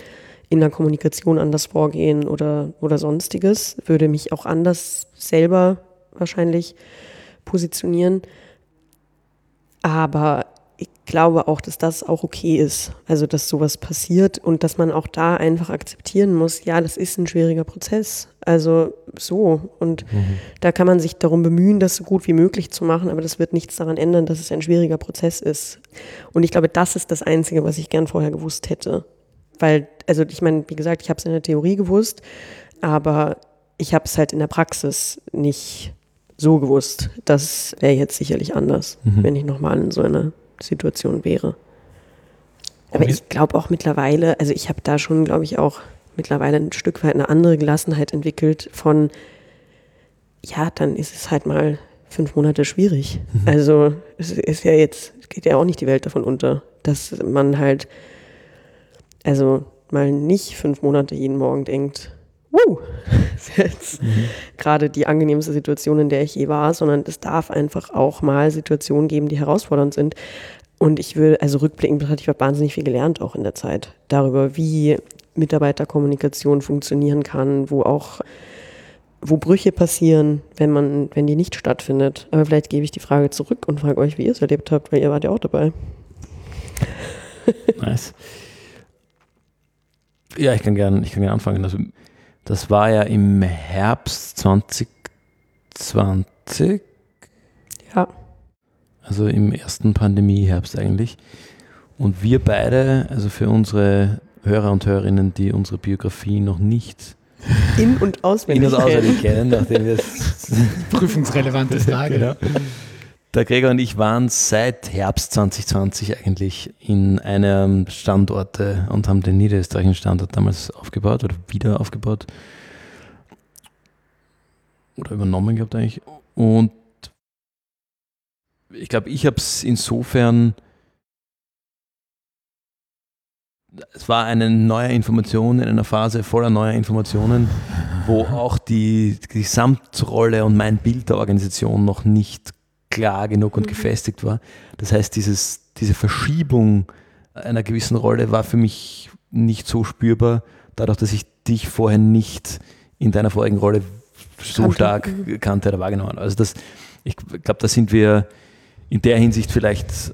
in der Kommunikation anders vorgehen oder, oder sonstiges, würde mich auch anders selber wahrscheinlich positionieren. Aber glaube auch, dass das auch okay ist. Also, dass sowas passiert und dass man auch da einfach akzeptieren muss, ja, das ist ein schwieriger Prozess. Also so. Und mhm. da kann man sich darum bemühen, das so gut wie möglich zu machen, aber das wird nichts daran ändern, dass es ein schwieriger Prozess ist. Und ich glaube, das ist das Einzige, was ich gern vorher gewusst hätte. Weil, also ich meine, wie gesagt, ich habe es in der Theorie gewusst, aber ich habe es halt in der Praxis nicht so gewusst. Das wäre jetzt sicherlich anders, mhm. wenn ich nochmal in so einer Situation wäre. Aber ich glaube auch mittlerweile, also ich habe da schon, glaube ich, auch mittlerweile ein Stück weit eine andere Gelassenheit entwickelt von, ja, dann ist es halt mal fünf Monate schwierig. Mhm. Also es ist ja jetzt, geht ja auch nicht die Welt davon unter, dass man halt, also mal nicht fünf Monate jeden Morgen denkt, Wuh, ist jetzt mhm. gerade die angenehmste Situation, in der ich je war, sondern es darf einfach auch mal Situationen geben, die herausfordernd sind. Und ich will, also rückblickend betrachtet, ich habe wahnsinnig viel gelernt auch in der Zeit darüber, wie Mitarbeiterkommunikation funktionieren kann, wo auch wo Brüche passieren, wenn man, wenn die nicht stattfindet. Aber vielleicht gebe ich die Frage zurück und frage euch, wie ihr es erlebt habt, weil ihr wart ja auch dabei. Nice. Ja, ich kann gerne ich anfangen. Also, das war ja im Herbst 2020. Ja. Also im ersten Pandemieherbst eigentlich. Und wir beide, also für unsere Hörer und Hörerinnen, die unsere Biografie noch nicht in- und auswendig, in und auswendig kennen, nachdem wir es prüfungsrelevante Frage. Genau. Der Gregor und ich waren seit Herbst 2020 eigentlich in einem Standorte und haben den niederösterreichischen Standort damals aufgebaut oder wieder aufgebaut. Oder übernommen gehabt eigentlich. Und ich glaube, ich habe es insofern es war eine neue Information in einer Phase voller neuer Informationen, wo auch die, die Gesamtrolle und mein Bild der Organisation noch nicht klar genug und mhm. gefestigt war. Das heißt, dieses, diese Verschiebung einer gewissen Rolle war für mich nicht so spürbar, dadurch, dass ich dich vorher nicht in deiner vorigen Rolle so kannte. stark mhm. kannte oder wahrgenommen habe. Also das, ich glaube, da sind wir in der Hinsicht vielleicht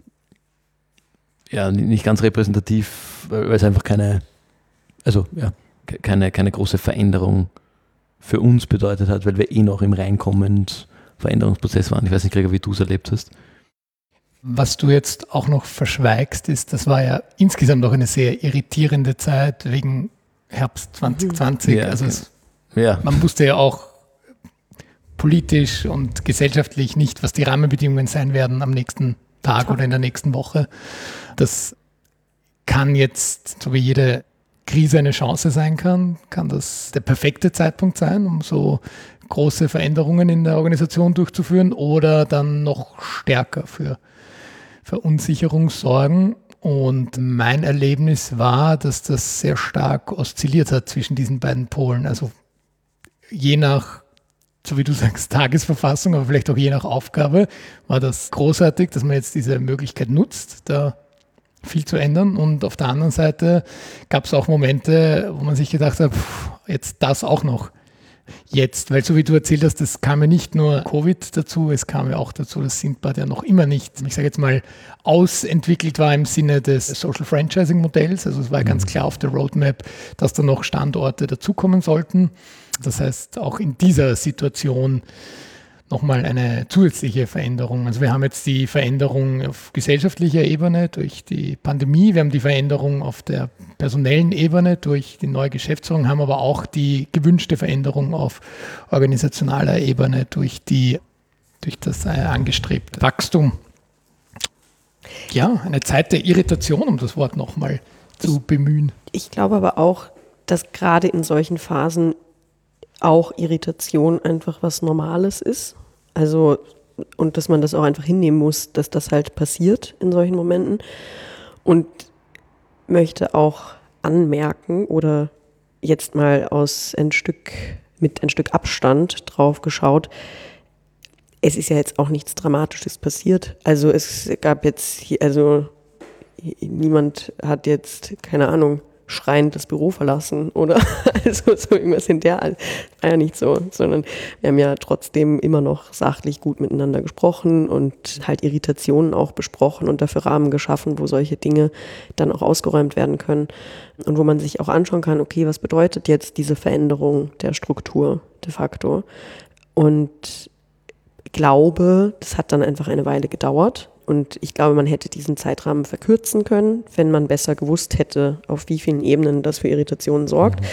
ja, nicht ganz repräsentativ, weil es einfach keine, also ja, keine, keine große Veränderung für uns bedeutet hat, weil wir eh noch im Reinkommend Veränderungsprozess waren. Ich weiß nicht, Gregor, wie du es erlebt hast. Was du jetzt auch noch verschweigst, ist, das war ja insgesamt auch eine sehr irritierende Zeit wegen Herbst 2020. Ja, also es, ja. man wusste ja auch politisch und gesellschaftlich nicht, was die Rahmenbedingungen sein werden am nächsten Tag oder in der nächsten Woche. Das kann jetzt, so wie jede Krise eine Chance sein kann, kann das der perfekte Zeitpunkt sein, um so große Veränderungen in der Organisation durchzuführen oder dann noch stärker für Verunsicherung sorgen. Und mein Erlebnis war, dass das sehr stark oszilliert hat zwischen diesen beiden Polen. Also je nach so wie du sagst, Tagesverfassung, aber vielleicht auch je nach Aufgabe, war das großartig, dass man jetzt diese Möglichkeit nutzt, da viel zu ändern. Und auf der anderen Seite gab es auch Momente, wo man sich gedacht hat, pff, jetzt das auch noch. Jetzt, weil so wie du erzählt hast, es kam ja nicht nur Covid dazu, es kam ja auch dazu, dass Sindbad ja noch immer nicht, ich sage jetzt mal, ausentwickelt war im Sinne des Social Franchising Modells. Also es war ja ganz mhm. klar auf der Roadmap, dass da noch Standorte dazukommen sollten. Das heißt, auch in dieser Situation nochmal eine zusätzliche Veränderung. Also wir haben jetzt die Veränderung auf gesellschaftlicher Ebene durch die Pandemie, wir haben die Veränderung auf der personellen Ebene durch die neue Geschäftsführung, haben aber auch die gewünschte Veränderung auf organisationaler Ebene durch, die, durch das äh, angestrebte Wachstum. Ja, eine Zeit der Irritation, um das Wort nochmal zu bemühen. Ich glaube aber auch, dass gerade in solchen Phasen auch Irritation einfach was Normales ist. Also, und dass man das auch einfach hinnehmen muss, dass das halt passiert in solchen Momenten. Und möchte auch anmerken oder jetzt mal aus ein Stück, mit ein Stück Abstand drauf geschaut, es ist ja jetzt auch nichts Dramatisches passiert. Also es gab jetzt, also niemand hat jetzt, keine Ahnung, schreiend das Büro verlassen oder also so irgendwas in der Art. War ja nicht so, sondern wir haben ja trotzdem immer noch sachlich gut miteinander gesprochen und halt Irritationen auch besprochen und dafür Rahmen geschaffen, wo solche Dinge dann auch ausgeräumt werden können und wo man sich auch anschauen kann, okay, was bedeutet jetzt diese Veränderung der Struktur de facto? Und glaube, das hat dann einfach eine Weile gedauert und ich glaube, man hätte diesen Zeitrahmen verkürzen können, wenn man besser gewusst hätte, auf wie vielen Ebenen das für Irritationen sorgt. Mhm.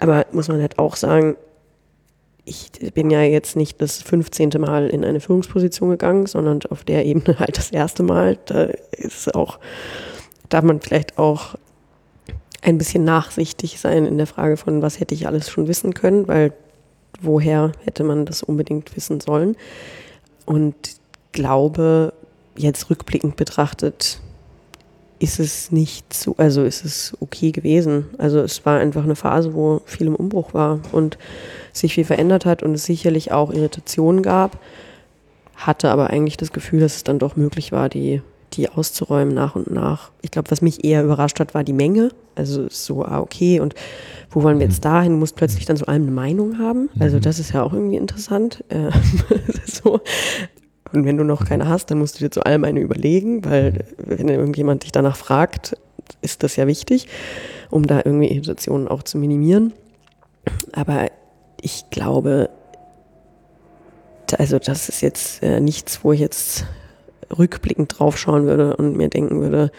Aber muss man halt auch sagen, ich bin ja jetzt nicht das 15. Mal in eine Führungsposition gegangen, sondern auf der Ebene halt das erste Mal. Da ist auch, darf man vielleicht auch ein bisschen nachsichtig sein in der Frage von, was hätte ich alles schon wissen können, weil woher hätte man das unbedingt wissen sollen. Und glaube, jetzt rückblickend betrachtet, ist es nicht so, also ist es okay gewesen. Also es war einfach eine Phase, wo viel im Umbruch war und sich viel verändert hat und es sicherlich auch Irritationen gab. Hatte aber eigentlich das Gefühl, dass es dann doch möglich war, die, die auszuräumen nach und nach. Ich glaube, was mich eher überrascht hat, war die Menge. Also so, ah, okay, und wo wollen wir jetzt dahin? Muss plötzlich dann so allem eine Meinung haben. Also das ist ja auch irgendwie interessant. Äh, so. Und wenn du noch keine hast, dann musst du dir zu allem eine überlegen, weil wenn irgendjemand dich danach fragt, ist das ja wichtig, um da irgendwie Irritationen auch zu minimieren. Aber ich glaube, also das ist jetzt äh, nichts, wo ich jetzt rückblickend draufschauen würde und mir denken würde,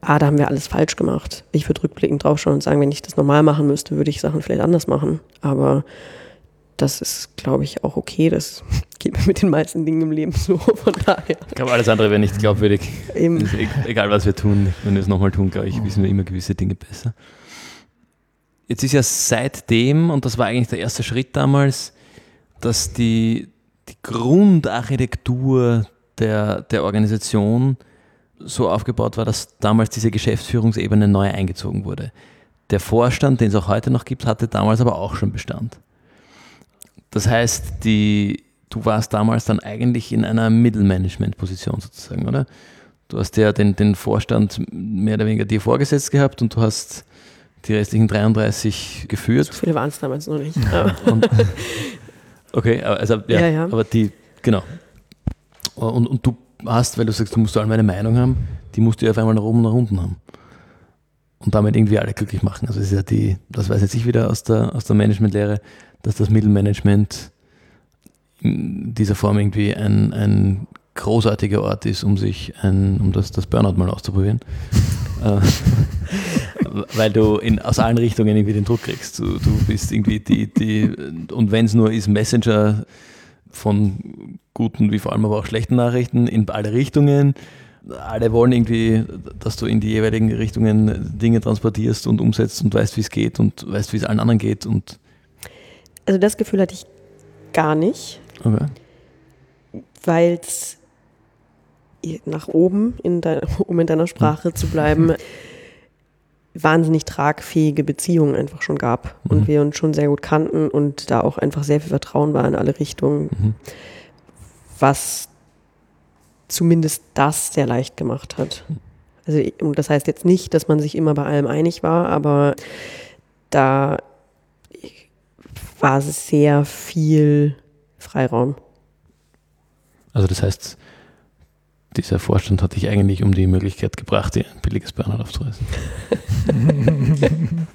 ah, da haben wir alles falsch gemacht. Ich würde rückblickend draufschauen und sagen, wenn ich das normal machen müsste, würde ich Sachen vielleicht anders machen. Aber das ist, glaube ich, auch okay. Das geht mir mit den meisten Dingen im Leben so. Von daher. Ich glaube, alles andere wäre nicht glaubwürdig. Eben. E-, egal, was wir tun, wenn wir es nochmal tun, glaube ich, wissen wir immer gewisse Dinge besser. Jetzt ist ja seitdem, und das war eigentlich der erste Schritt damals, dass die, die Grundarchitektur der, der Organisation so aufgebaut war, dass damals diese Geschäftsführungsebene neu eingezogen wurde. Der Vorstand, den es auch heute noch gibt, hatte damals aber auch schon Bestand. Das heißt, die, du warst damals dann eigentlich in einer Mittelmanagement-Position sozusagen, oder? Du hast ja den, den Vorstand mehr oder weniger dir vorgesetzt gehabt und du hast die restlichen 33 geführt. So viele waren es damals noch nicht. und, okay, also ja, ja, ja, aber die, genau. Und, und du hast, weil du sagst, du musst alle meine Meinung haben, die musst du auf einmal nach oben und nach unten haben. Und damit irgendwie alle glücklich machen. Also das ist ja die, das weiß jetzt ich wieder aus der, aus der Managementlehre, dass das Mittelmanagement in dieser Form irgendwie ein, ein großartiger Ort ist, um sich ein, um das, das Burnout mal auszuprobieren. Äh, weil du in, aus allen Richtungen irgendwie den Druck kriegst. Du, du bist irgendwie die, die, und wenn es nur ist, Messenger von guten wie vor allem aber auch schlechten Nachrichten in alle Richtungen. Alle wollen irgendwie, dass du in die jeweiligen Richtungen Dinge transportierst und umsetzt und weißt, wie es geht und weißt, wie es allen anderen geht und also das Gefühl hatte ich gar nicht. Okay. Weil es nach oben, in de, um in deiner Sprache zu bleiben, wahnsinnig tragfähige Beziehungen einfach schon gab mhm. und wir uns schon sehr gut kannten und da auch einfach sehr viel Vertrauen war in alle Richtungen, mhm. was zumindest das sehr leicht gemacht hat. Also das heißt jetzt nicht, dass man sich immer bei allem einig war, aber da war sehr viel Freiraum. Also das heißt, dieser Vorstand hat dich eigentlich um die Möglichkeit gebracht, dir ein billiges Burnout aufzureißen.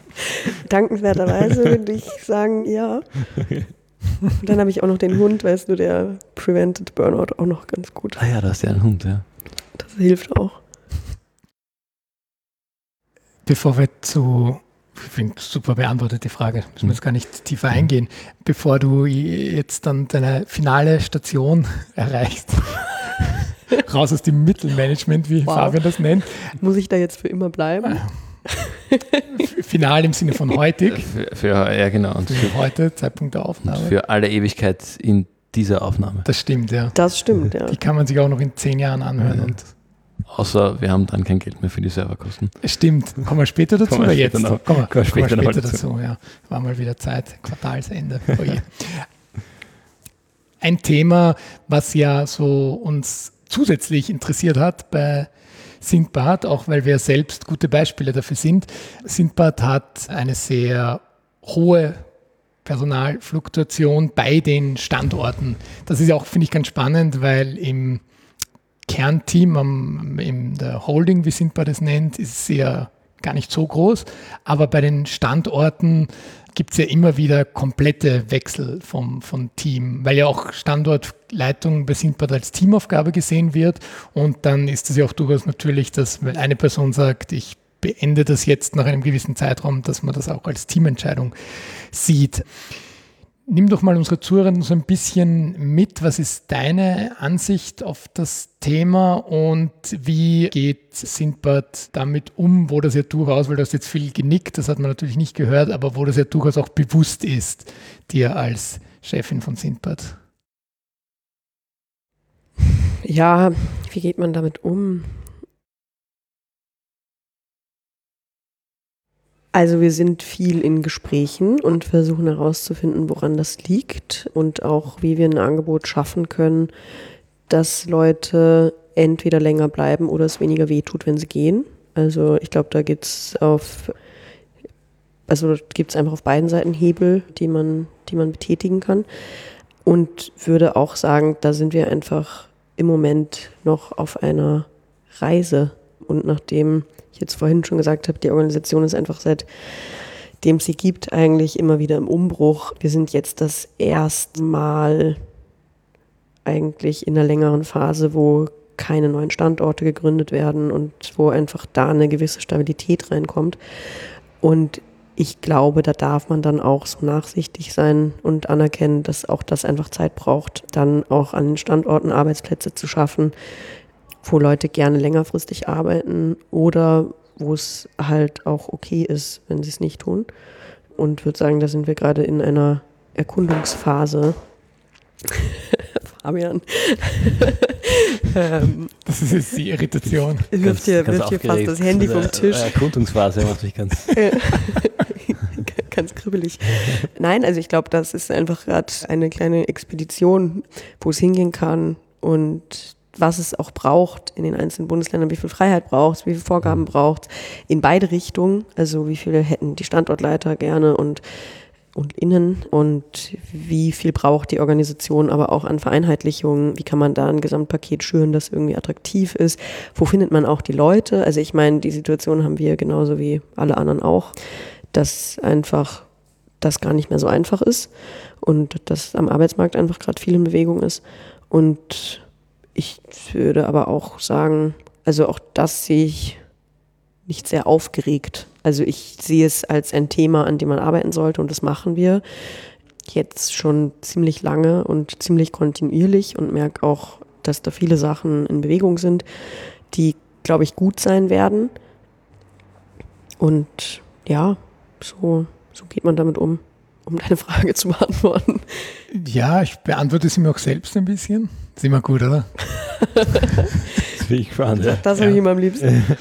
Dankenswerterweise würde ich sagen, ja. Und dann habe ich auch noch den Hund, weißt du, der Prevented Burnout auch noch ganz gut. Ah ja, da hast du ja einen Hund, ja. Das hilft auch. Bevor wir zu ich finde, super beantwortet die Frage. Müssen wir jetzt gar nicht tiefer eingehen. Bevor du jetzt dann deine finale Station erreichst, raus aus dem Mittelmanagement, wie wow. Fabian das nennt. Muss ich da jetzt für immer bleiben? Final im Sinne von heutig. Für, für ja, genau. Und für heute, Zeitpunkt der Aufnahme. für alle Ewigkeit in dieser Aufnahme. Das stimmt, ja. Das stimmt, ja. Die kann man sich auch noch in zehn Jahren anhören. Ja. Und Außer wir haben dann kein Geld mehr für die Serverkosten. Stimmt. Kommen wir später dazu oder jetzt? Noch. Kommen wir, kommen später, kommen wir später dazu. dazu. Ja. War mal wieder Zeit, Quartalsende. Oh Ein Thema, was ja so uns zusätzlich interessiert hat bei Sindbad, auch weil wir selbst gute Beispiele dafür sind. Sindbad hat eine sehr hohe Personalfluktuation bei den Standorten. Das ist ja auch, finde ich, ganz spannend, weil im Kernteam am, in der Holding, wie Sindbar das nennt, ist sehr gar nicht so groß. Aber bei den Standorten gibt es ja immer wieder komplette Wechsel vom, vom Team, weil ja auch Standortleitung bei Sindbad als Teamaufgabe gesehen wird. Und dann ist es ja auch durchaus natürlich, dass wenn eine Person sagt, ich beende das jetzt nach einem gewissen Zeitraum, dass man das auch als Teamentscheidung sieht. Nimm doch mal unsere Zuhörer so ein bisschen mit. Was ist deine Ansicht auf das Thema und wie geht Sindbad damit um, wo das ja durchaus, weil du hast jetzt viel genickt, das hat man natürlich nicht gehört, aber wo das ja durchaus auch bewusst ist, dir als Chefin von Sindbad? Ja, wie geht man damit um? Also wir sind viel in Gesprächen und versuchen herauszufinden, woran das liegt und auch, wie wir ein Angebot schaffen können, dass Leute entweder länger bleiben oder es weniger wehtut, wenn sie gehen. Also ich glaube, da gibt es auf, also gibt es einfach auf beiden Seiten Hebel, die man, die man betätigen kann. Und würde auch sagen, da sind wir einfach im Moment noch auf einer Reise. Und nachdem ich jetzt vorhin schon gesagt habe, die Organisation ist einfach seitdem sie gibt, eigentlich immer wieder im Umbruch. Wir sind jetzt das erste Mal eigentlich in einer längeren Phase, wo keine neuen Standorte gegründet werden und wo einfach da eine gewisse Stabilität reinkommt. Und ich glaube, da darf man dann auch so nachsichtig sein und anerkennen, dass auch das einfach Zeit braucht, dann auch an den Standorten Arbeitsplätze zu schaffen, wo Leute gerne längerfristig arbeiten oder wo es halt auch okay ist, wenn sie es nicht tun. Und würde sagen, da sind wir gerade in einer Erkundungsphase. Fabian. ähm, das ist jetzt die Irritation. Wirft dir, wirft dir fast das Handy vom Tisch. Erkundungsphase macht mich ganz. ganz kribbelig. Nein, also ich glaube, das ist einfach gerade eine kleine Expedition, wo es hingehen kann und was es auch braucht in den einzelnen Bundesländern, wie viel Freiheit braucht es, wie viele Vorgaben braucht es, in beide Richtungen. Also wie viele hätten die Standortleiter gerne und und innen und wie viel braucht die Organisation aber auch an Vereinheitlichung, wie kann man da ein Gesamtpaket schüren, das irgendwie attraktiv ist, wo findet man auch die Leute, also ich meine, die Situation haben wir genauso wie alle anderen auch, dass einfach das gar nicht mehr so einfach ist und dass am Arbeitsmarkt einfach gerade viel in Bewegung ist. Und ich würde aber auch sagen, also auch das sehe ich nicht sehr aufgeregt. Also ich sehe es als ein Thema, an dem man arbeiten sollte und das machen wir jetzt schon ziemlich lange und ziemlich kontinuierlich und merke auch, dass da viele Sachen in Bewegung sind, die, glaube ich, gut sein werden. Und ja, so, so geht man damit um, um deine Frage zu beantworten. Ja, ich beantworte sie mir auch selbst ein bisschen. Ist immer gut, oder? das bin ich gespannt. Ja. Das habe ja. ich immer am liebsten.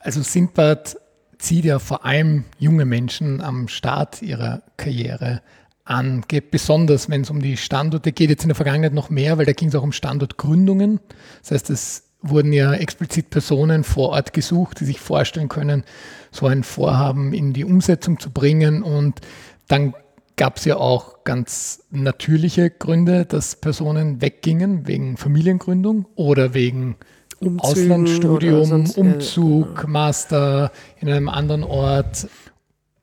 Also Sindbad zieht ja vor allem junge Menschen am Start ihrer Karriere an, geht besonders, wenn es um die Standorte geht, jetzt in der Vergangenheit noch mehr, weil da ging es auch um Standortgründungen. Das heißt, es wurden ja explizit Personen vor Ort gesucht, die sich vorstellen können, so ein Vorhaben in die Umsetzung zu bringen. Und dann gab es ja auch ganz natürliche Gründe, dass Personen weggingen wegen Familiengründung oder wegen Umzügen Auslandsstudium, Umzug, genau. Master in einem anderen Ort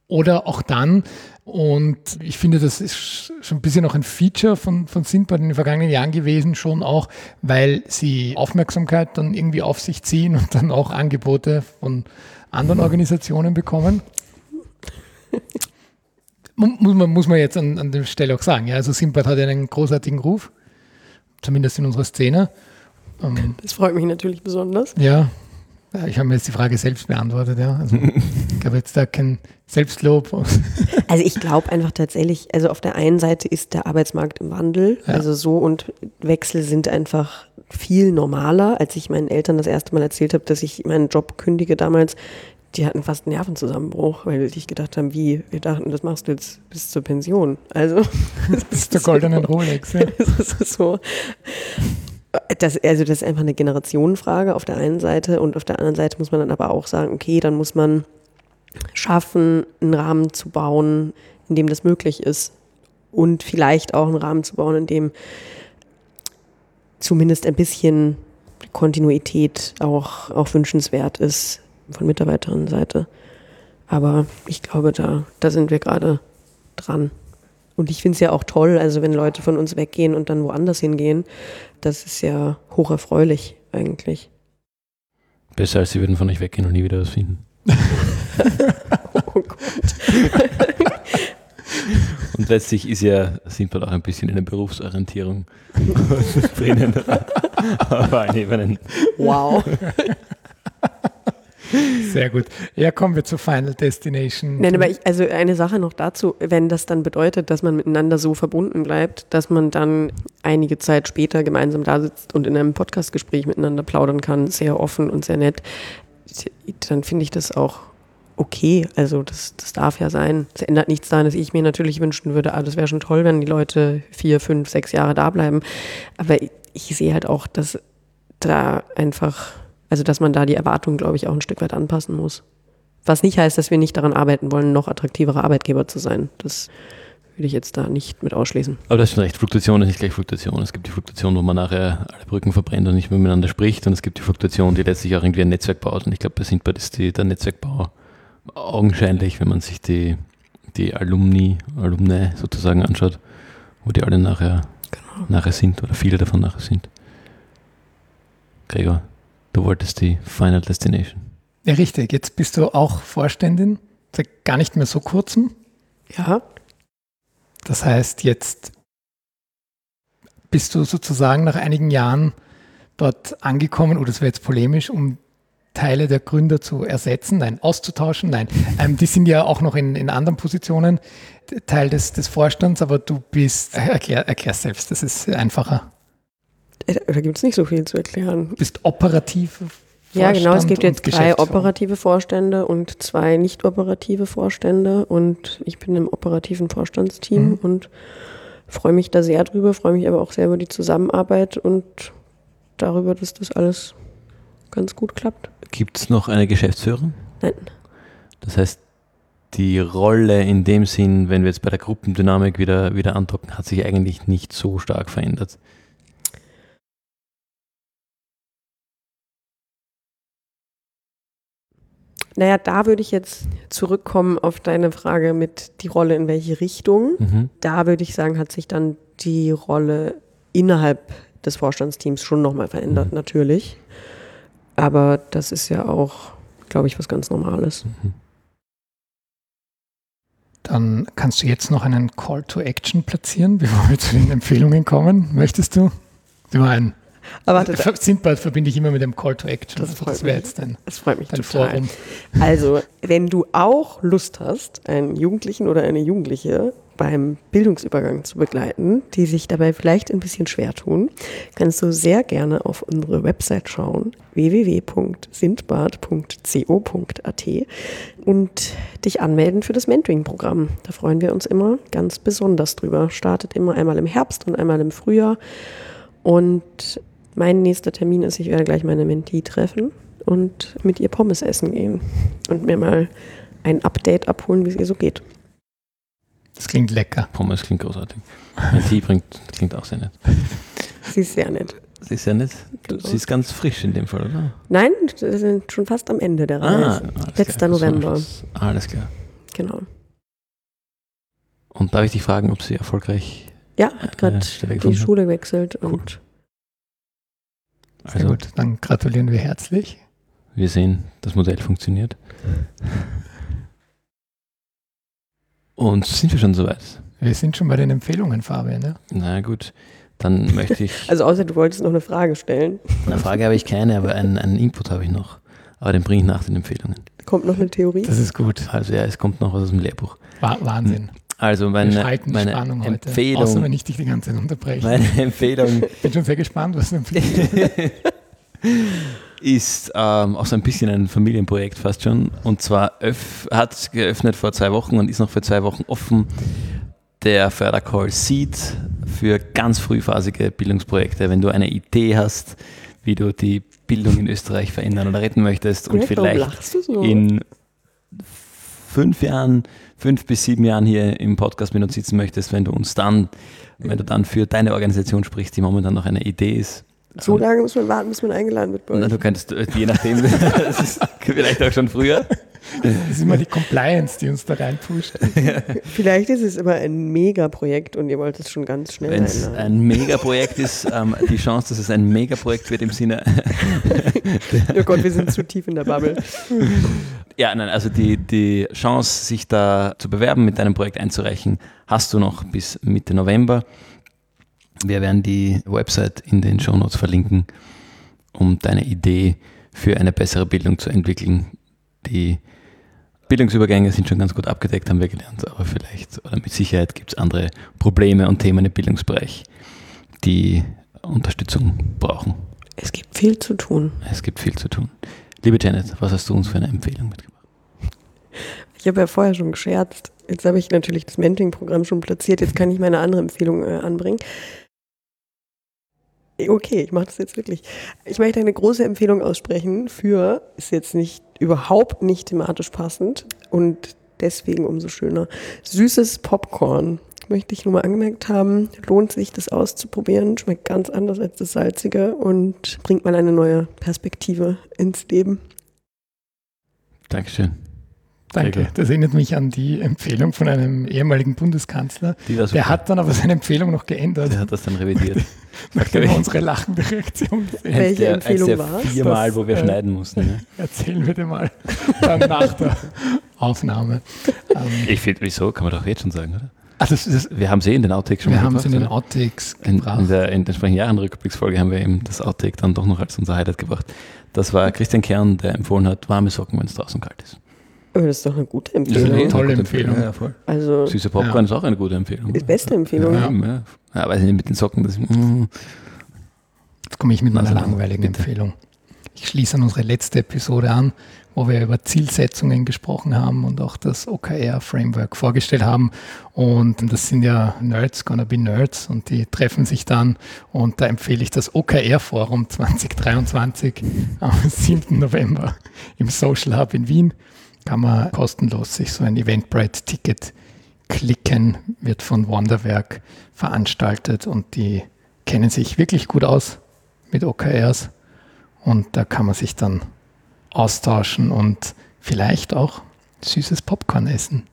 oder auch dann. Und ich finde, das ist schon ein bisschen auch ein Feature von, von Sindbad in den vergangenen Jahren gewesen, schon auch, weil sie Aufmerksamkeit dann irgendwie auf sich ziehen und dann auch Angebote von anderen Organisationen bekommen muss man, muss man jetzt an, an der Stelle auch sagen. Ja, also Simbad hat ja einen großartigen Ruf, zumindest in unserer Szene. Ähm, das freut mich natürlich besonders. Ja, ich habe mir jetzt die Frage selbst beantwortet, ja. Also ich habe jetzt da kein Selbstlob. Also ich glaube einfach tatsächlich, also auf der einen Seite ist der Arbeitsmarkt im Wandel, ja. also so und Wechsel sind einfach viel normaler. Als ich meinen Eltern das erste Mal erzählt habe, dass ich meinen Job kündige damals, die hatten fast einen Nervenzusammenbruch, weil die gedacht haben, wie, wir dachten, das machst du jetzt bis zur Pension. Also. bis zur goldenen Rolex, ja. das ist so. Das, also das ist einfach eine Generationenfrage auf der einen Seite und auf der anderen Seite muss man dann aber auch sagen, okay, dann muss man schaffen, einen Rahmen zu bauen, in dem das möglich ist und vielleicht auch einen Rahmen zu bauen, in dem zumindest ein bisschen Kontinuität auch, auch wünschenswert ist von Mitarbeiterinnenseite. Aber ich glaube, da, da sind wir gerade dran. Und ich finde es ja auch toll, also wenn Leute von uns weggehen und dann woanders hingehen, das ist ja hocherfreulich eigentlich. Besser als sie würden von euch weggehen und nie wieder was finden. oh Gott. und letztlich ist ja, sind wir auch ein bisschen in der Berufsorientierung drinnen. Allen Ebenen. Wow. Sehr gut. Ja, kommen wir zur Final Destination. Nein, aber ich, also eine Sache noch dazu, wenn das dann bedeutet, dass man miteinander so verbunden bleibt, dass man dann einige Zeit später gemeinsam da sitzt und in einem Podcastgespräch miteinander plaudern kann, sehr offen und sehr nett, dann finde ich das auch okay. Also das, das darf ja sein. Es ändert nichts daran, dass ich mir natürlich wünschen würde, ah, das wäre schon toll, wenn die Leute vier, fünf, sechs Jahre da bleiben. Aber ich, ich sehe halt auch, dass da einfach, also dass man da die Erwartungen, glaube ich, auch ein Stück weit anpassen muss. Was nicht heißt, dass wir nicht daran arbeiten wollen, noch attraktivere Arbeitgeber zu sein. Das würde ich jetzt da nicht mit ausschließen. Aber das ist schon recht. Fluktuation ist nicht gleich Fluktuation. Es gibt die Fluktuation, wo man nachher alle Brücken verbrennt und nicht mehr miteinander spricht. Und es gibt die Fluktuation, die letztlich auch irgendwie ein Netzwerk baut. Und ich glaube, bei Sindbad ist die, der Netzwerkbau augenscheinlich, wenn man sich die, die Alumni, Alumni sozusagen anschaut, wo die alle nachher, genau. nachher sind oder viele davon nachher sind. Gregor, du wolltest die Final Destination. Ja, richtig. Jetzt bist du auch Vorständin, seit gar nicht mehr so kurzem. Ja. Das heißt, jetzt bist du sozusagen nach einigen Jahren dort angekommen, oder oh, das wäre jetzt polemisch, um Teile der Gründer zu ersetzen, nein, auszutauschen, nein. Ähm, die sind ja auch noch in, in anderen Positionen Teil des, des Vorstands, aber du bist, äh, erklär, erklär selbst, das ist einfacher. Äh, da gibt es nicht so viel zu erklären. Du bist operativ ja, genau. Es gibt jetzt drei operative Vorstände und zwei nicht operative Vorstände und ich bin im operativen Vorstandsteam mhm. und freue mich da sehr drüber, freue mich aber auch sehr über die Zusammenarbeit und darüber, dass das alles ganz gut klappt. Gibt es noch eine Geschäftsführerin? Nein. Das heißt, die Rolle in dem Sinn, wenn wir jetzt bei der Gruppendynamik wieder, wieder andocken, hat sich eigentlich nicht so stark verändert. Naja, da würde ich jetzt zurückkommen auf deine Frage mit die Rolle in welche Richtung. Mhm. Da würde ich sagen, hat sich dann die Rolle innerhalb des Vorstandsteams schon nochmal verändert, mhm. natürlich. Aber das ist ja auch, glaube ich, was ganz Normales. Mhm. Dann kannst du jetzt noch einen Call to Action platzieren, bevor wir zu den Empfehlungen kommen. Möchtest du? Du einen aber Sindbad verbinde ich immer mit dem Call to Action. Das, also das wäre jetzt dein, das freut mich total. Forum. Also, wenn du auch Lust hast, einen Jugendlichen oder eine Jugendliche beim Bildungsübergang zu begleiten, die sich dabei vielleicht ein bisschen schwer tun, kannst du sehr gerne auf unsere Website schauen, www.sindbad.co.at und dich anmelden für das Mentoring-Programm. Da freuen wir uns immer ganz besonders drüber. Startet immer einmal im Herbst und einmal im Frühjahr. Und mein nächster Termin ist, ich werde gleich meine Mentee treffen und mit ihr Pommes essen gehen und mir mal ein Update abholen, wie es ihr so geht. Das klingt lecker. Pommes klingt großartig. Mentee bringt, klingt auch sehr nett. Sie ist sehr nett. Sie ist sehr nett. Genau. Sie ist ganz frisch in dem Fall, oder? Nein, wir sind schon fast am Ende der Reise. Ah, Letzter klar. November. Alles klar. Genau. Und darf ich dich fragen, ob sie erfolgreich ja, hat gerade äh, die Schule gewechselt cool. und sehr also, gut, dann gratulieren wir herzlich. Wir sehen, das Modell funktioniert. Und sind wir schon soweit? Wir sind schon bei den Empfehlungen, Fabian. Ja? Na gut, dann möchte ich. Also außer du wolltest noch eine Frage stellen. Eine Frage habe ich keine, aber einen, einen Input habe ich noch. Aber den bringe ich nach den Empfehlungen. Kommt noch eine Theorie? Das ist gut. Also ja, es kommt noch was aus dem Lehrbuch. Wahnsinn. Also meine, meine Spannung Empfehlung. Außer wenn ich dich die ganze Zeit unterbreche. Meine Empfehlung. Ich bin schon sehr gespannt, was du empfiehlst. ist ähm, auch so ein bisschen ein Familienprojekt fast schon. Und zwar hat es geöffnet vor zwei Wochen und ist noch für zwei Wochen offen. Der Fördercall Seed für ganz frühphasige Bildungsprojekte. Wenn du eine Idee hast, wie du die Bildung in Österreich verändern oder retten möchtest und vielleicht so? in fünf Jahren fünf bis sieben Jahren hier im Podcast mit uns sitzen möchtest, wenn du uns dann, wenn du dann für deine Organisation sprichst, die momentan noch eine Idee ist. So lange muss man warten, bis man eingeladen wird bei euch. Na, du könntest, äh, je nachdem, das ist vielleicht auch schon früher. Das ist immer die Compliance, die uns da reinpusht. Vielleicht ist es immer ein Megaprojekt und ihr wollt es schon ganz schnell Wenn es ein Megaprojekt ist, ähm, die Chance, dass es ein Megaprojekt wird im Sinne. oh Gott, wir sind zu tief in der Bubble. Ja, nein, also die, die Chance, sich da zu bewerben, mit deinem Projekt einzureichen, hast du noch bis Mitte November. Wir werden die Website in den Show Notes verlinken, um deine Idee für eine bessere Bildung zu entwickeln. Die Bildungsübergänge sind schon ganz gut abgedeckt, haben wir gelernt, aber vielleicht oder mit Sicherheit gibt es andere Probleme und Themen im Bildungsbereich, die Unterstützung brauchen. Es gibt viel zu tun. Es gibt viel zu tun. Liebe Janet, was hast du uns für eine Empfehlung mitgebracht? Ich habe ja vorher schon gescherzt. Jetzt habe ich natürlich das Mentoring-Programm schon platziert. Jetzt kann ich meine andere Empfehlung äh, anbringen. Okay, ich mache das jetzt wirklich. Ich möchte eine große Empfehlung aussprechen für, ist jetzt nicht überhaupt nicht thematisch passend und deswegen umso schöner. Süßes Popcorn. Möchte ich nur mal angemerkt haben, lohnt sich das auszuprobieren, schmeckt ganz anders als das salzige und bringt mal eine neue Perspektive ins Leben. Dankeschön. Danke. Das erinnert mich an die Empfehlung von einem ehemaligen Bundeskanzler. Der hat dann aber seine Empfehlung noch geändert. Der hat das dann revidiert. Nachdem wir unsere lachende Reaktion gesehen Welche der, Empfehlung war es? Viermal, wo wir äh, schneiden mussten. Ne? Erzählen wir dir mal dann nach der Aufnahme. Ähm, ich finde, wieso? Kann man doch jetzt schon sagen, oder? Ach, das, das, wir haben sie eh in den Outtakes schon Wir haben es in den Outtakes gebracht. In, in der, in der entsprechenden Jahrenrückblicksfolge haben wir eben das Outtake dann doch noch als unser Highlight gebracht. Das war Christian Kern, der empfohlen hat, warme Socken, wenn es draußen kalt ist. Aber das ist doch eine gute Empfehlung. Das ist eine tolle Empfehlung. Ja, voll. Also, Süße Popcorn ja. ist auch eine gute Empfehlung. Die beste Empfehlung. Ja, ja. ja weiß nicht, mit den Socken. Das, mm. Jetzt komme ich mit meiner langweiligen bitte. Empfehlung. Ich schließe an unsere letzte Episode an, wo wir über Zielsetzungen gesprochen haben und auch das OKR-Framework vorgestellt haben. Und das sind ja Nerds, gonna be Nerds, und die treffen sich dann. Und da empfehle ich das OKR-Forum 2023 am 7. November im Social Hub in Wien kann man kostenlos sich so ein Eventbrite-Ticket klicken, wird von Wonderwerk veranstaltet und die kennen sich wirklich gut aus mit OKRs und da kann man sich dann austauschen und vielleicht auch süßes Popcorn essen.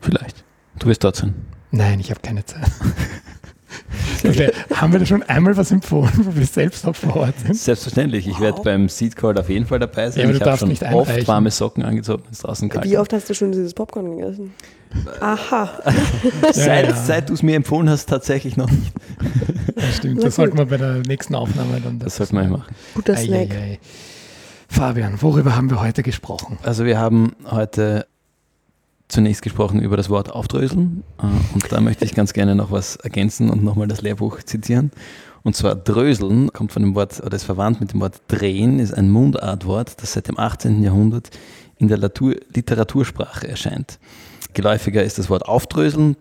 Vielleicht. Du wirst dort sein. Nein, ich habe keine Zeit. Okay. Haben wir da schon einmal was empfohlen, wo wir selbst auch vor Ort sind? Selbstverständlich. Ich wow. werde beim Seed Call auf jeden Fall dabei sein. Ja, ich habe schon nicht oft warme Socken angezogen, wenn es draußen kalt Wie oft hast du schon dieses Popcorn gegessen? Aha. seit, ja. seit du es mir empfohlen hast, tatsächlich noch nicht. Ja, stimmt. Das sollten wir bei der nächsten Aufnahme dann. Das, das sollten wir machen. Guter Snack. Ei, ei, ei. Fabian, worüber haben wir heute gesprochen? Also wir haben heute zunächst gesprochen über das Wort aufdröseln. Äh, und da möchte ich ganz gerne noch was ergänzen und nochmal das Lehrbuch zitieren. Und zwar dröseln kommt von dem Wort, oder ist verwandt mit dem Wort drehen, ist ein Mundartwort, das seit dem 18. Jahrhundert in der Literatursprache erscheint. Geläufiger ist das Wort aufdröseln.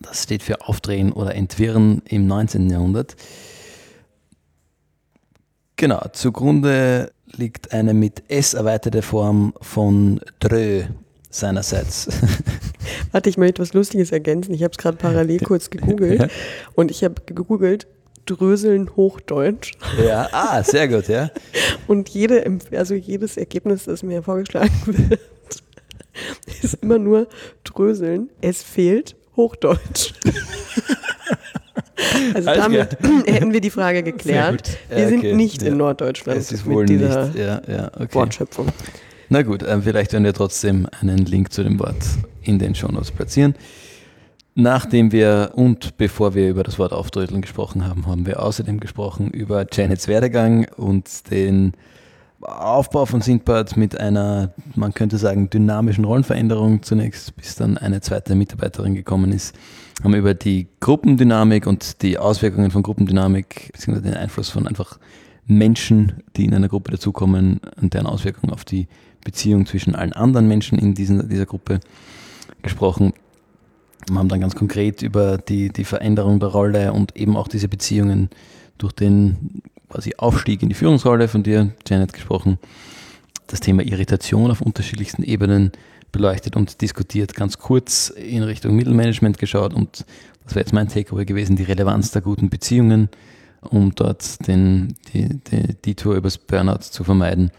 Das steht für aufdrehen oder entwirren im 19. Jahrhundert. Genau, zugrunde liegt eine mit S erweiterte Form von drö, seinerseits. Warte, ich möchte was Lustiges ergänzen. Ich habe es gerade parallel kurz gegoogelt und ich habe gegoogelt Dröseln Hochdeutsch. Ja, ah, sehr gut, ja. Und jede, also jedes Ergebnis, das mir vorgeschlagen wird, ist immer nur Dröseln. Es fehlt Hochdeutsch. Also Alles damit klar. hätten wir die Frage geklärt. Wir okay. sind nicht ja. in Norddeutschland mit dieser ja, ja, okay. Wortschöpfung. Na gut, äh, vielleicht werden wir trotzdem einen Link zu dem Wort in den Shownotes platzieren. Nachdem wir und bevor wir über das Wort Aufdröteln gesprochen haben, haben wir außerdem gesprochen über Janets Werdegang und den Aufbau von Sindbad mit einer, man könnte sagen, dynamischen Rollenveränderung zunächst, bis dann eine zweite Mitarbeiterin gekommen ist. Haben über die Gruppendynamik und die Auswirkungen von Gruppendynamik, beziehungsweise den Einfluss von einfach Menschen, die in einer Gruppe dazukommen und deren Auswirkungen auf die Beziehung zwischen allen anderen Menschen in diesen, dieser Gruppe gesprochen. Wir haben dann ganz konkret über die, die Veränderung der Rolle und eben auch diese Beziehungen durch den quasi Aufstieg in die Führungsrolle von dir, Janet, gesprochen. Das Thema Irritation auf unterschiedlichsten Ebenen beleuchtet und diskutiert, ganz kurz in Richtung Mittelmanagement geschaut und das wäre jetzt mein Takeaway gewesen, die Relevanz der guten Beziehungen, um dort den, die, die, die Tour übers Burnout zu vermeiden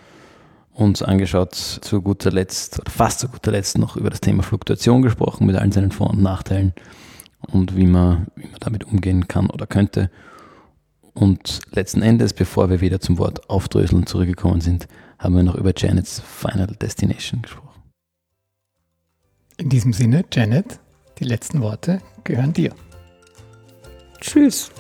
uns angeschaut, zu guter Letzt, oder fast zu guter Letzt noch über das Thema Fluktuation gesprochen, mit allen seinen Vor- und Nachteilen und wie man, wie man damit umgehen kann oder könnte. Und letzten Endes, bevor wir wieder zum Wort Aufdröseln zurückgekommen sind, haben wir noch über Janets Final Destination gesprochen. In diesem Sinne, Janet, die letzten Worte gehören dir. Tschüss.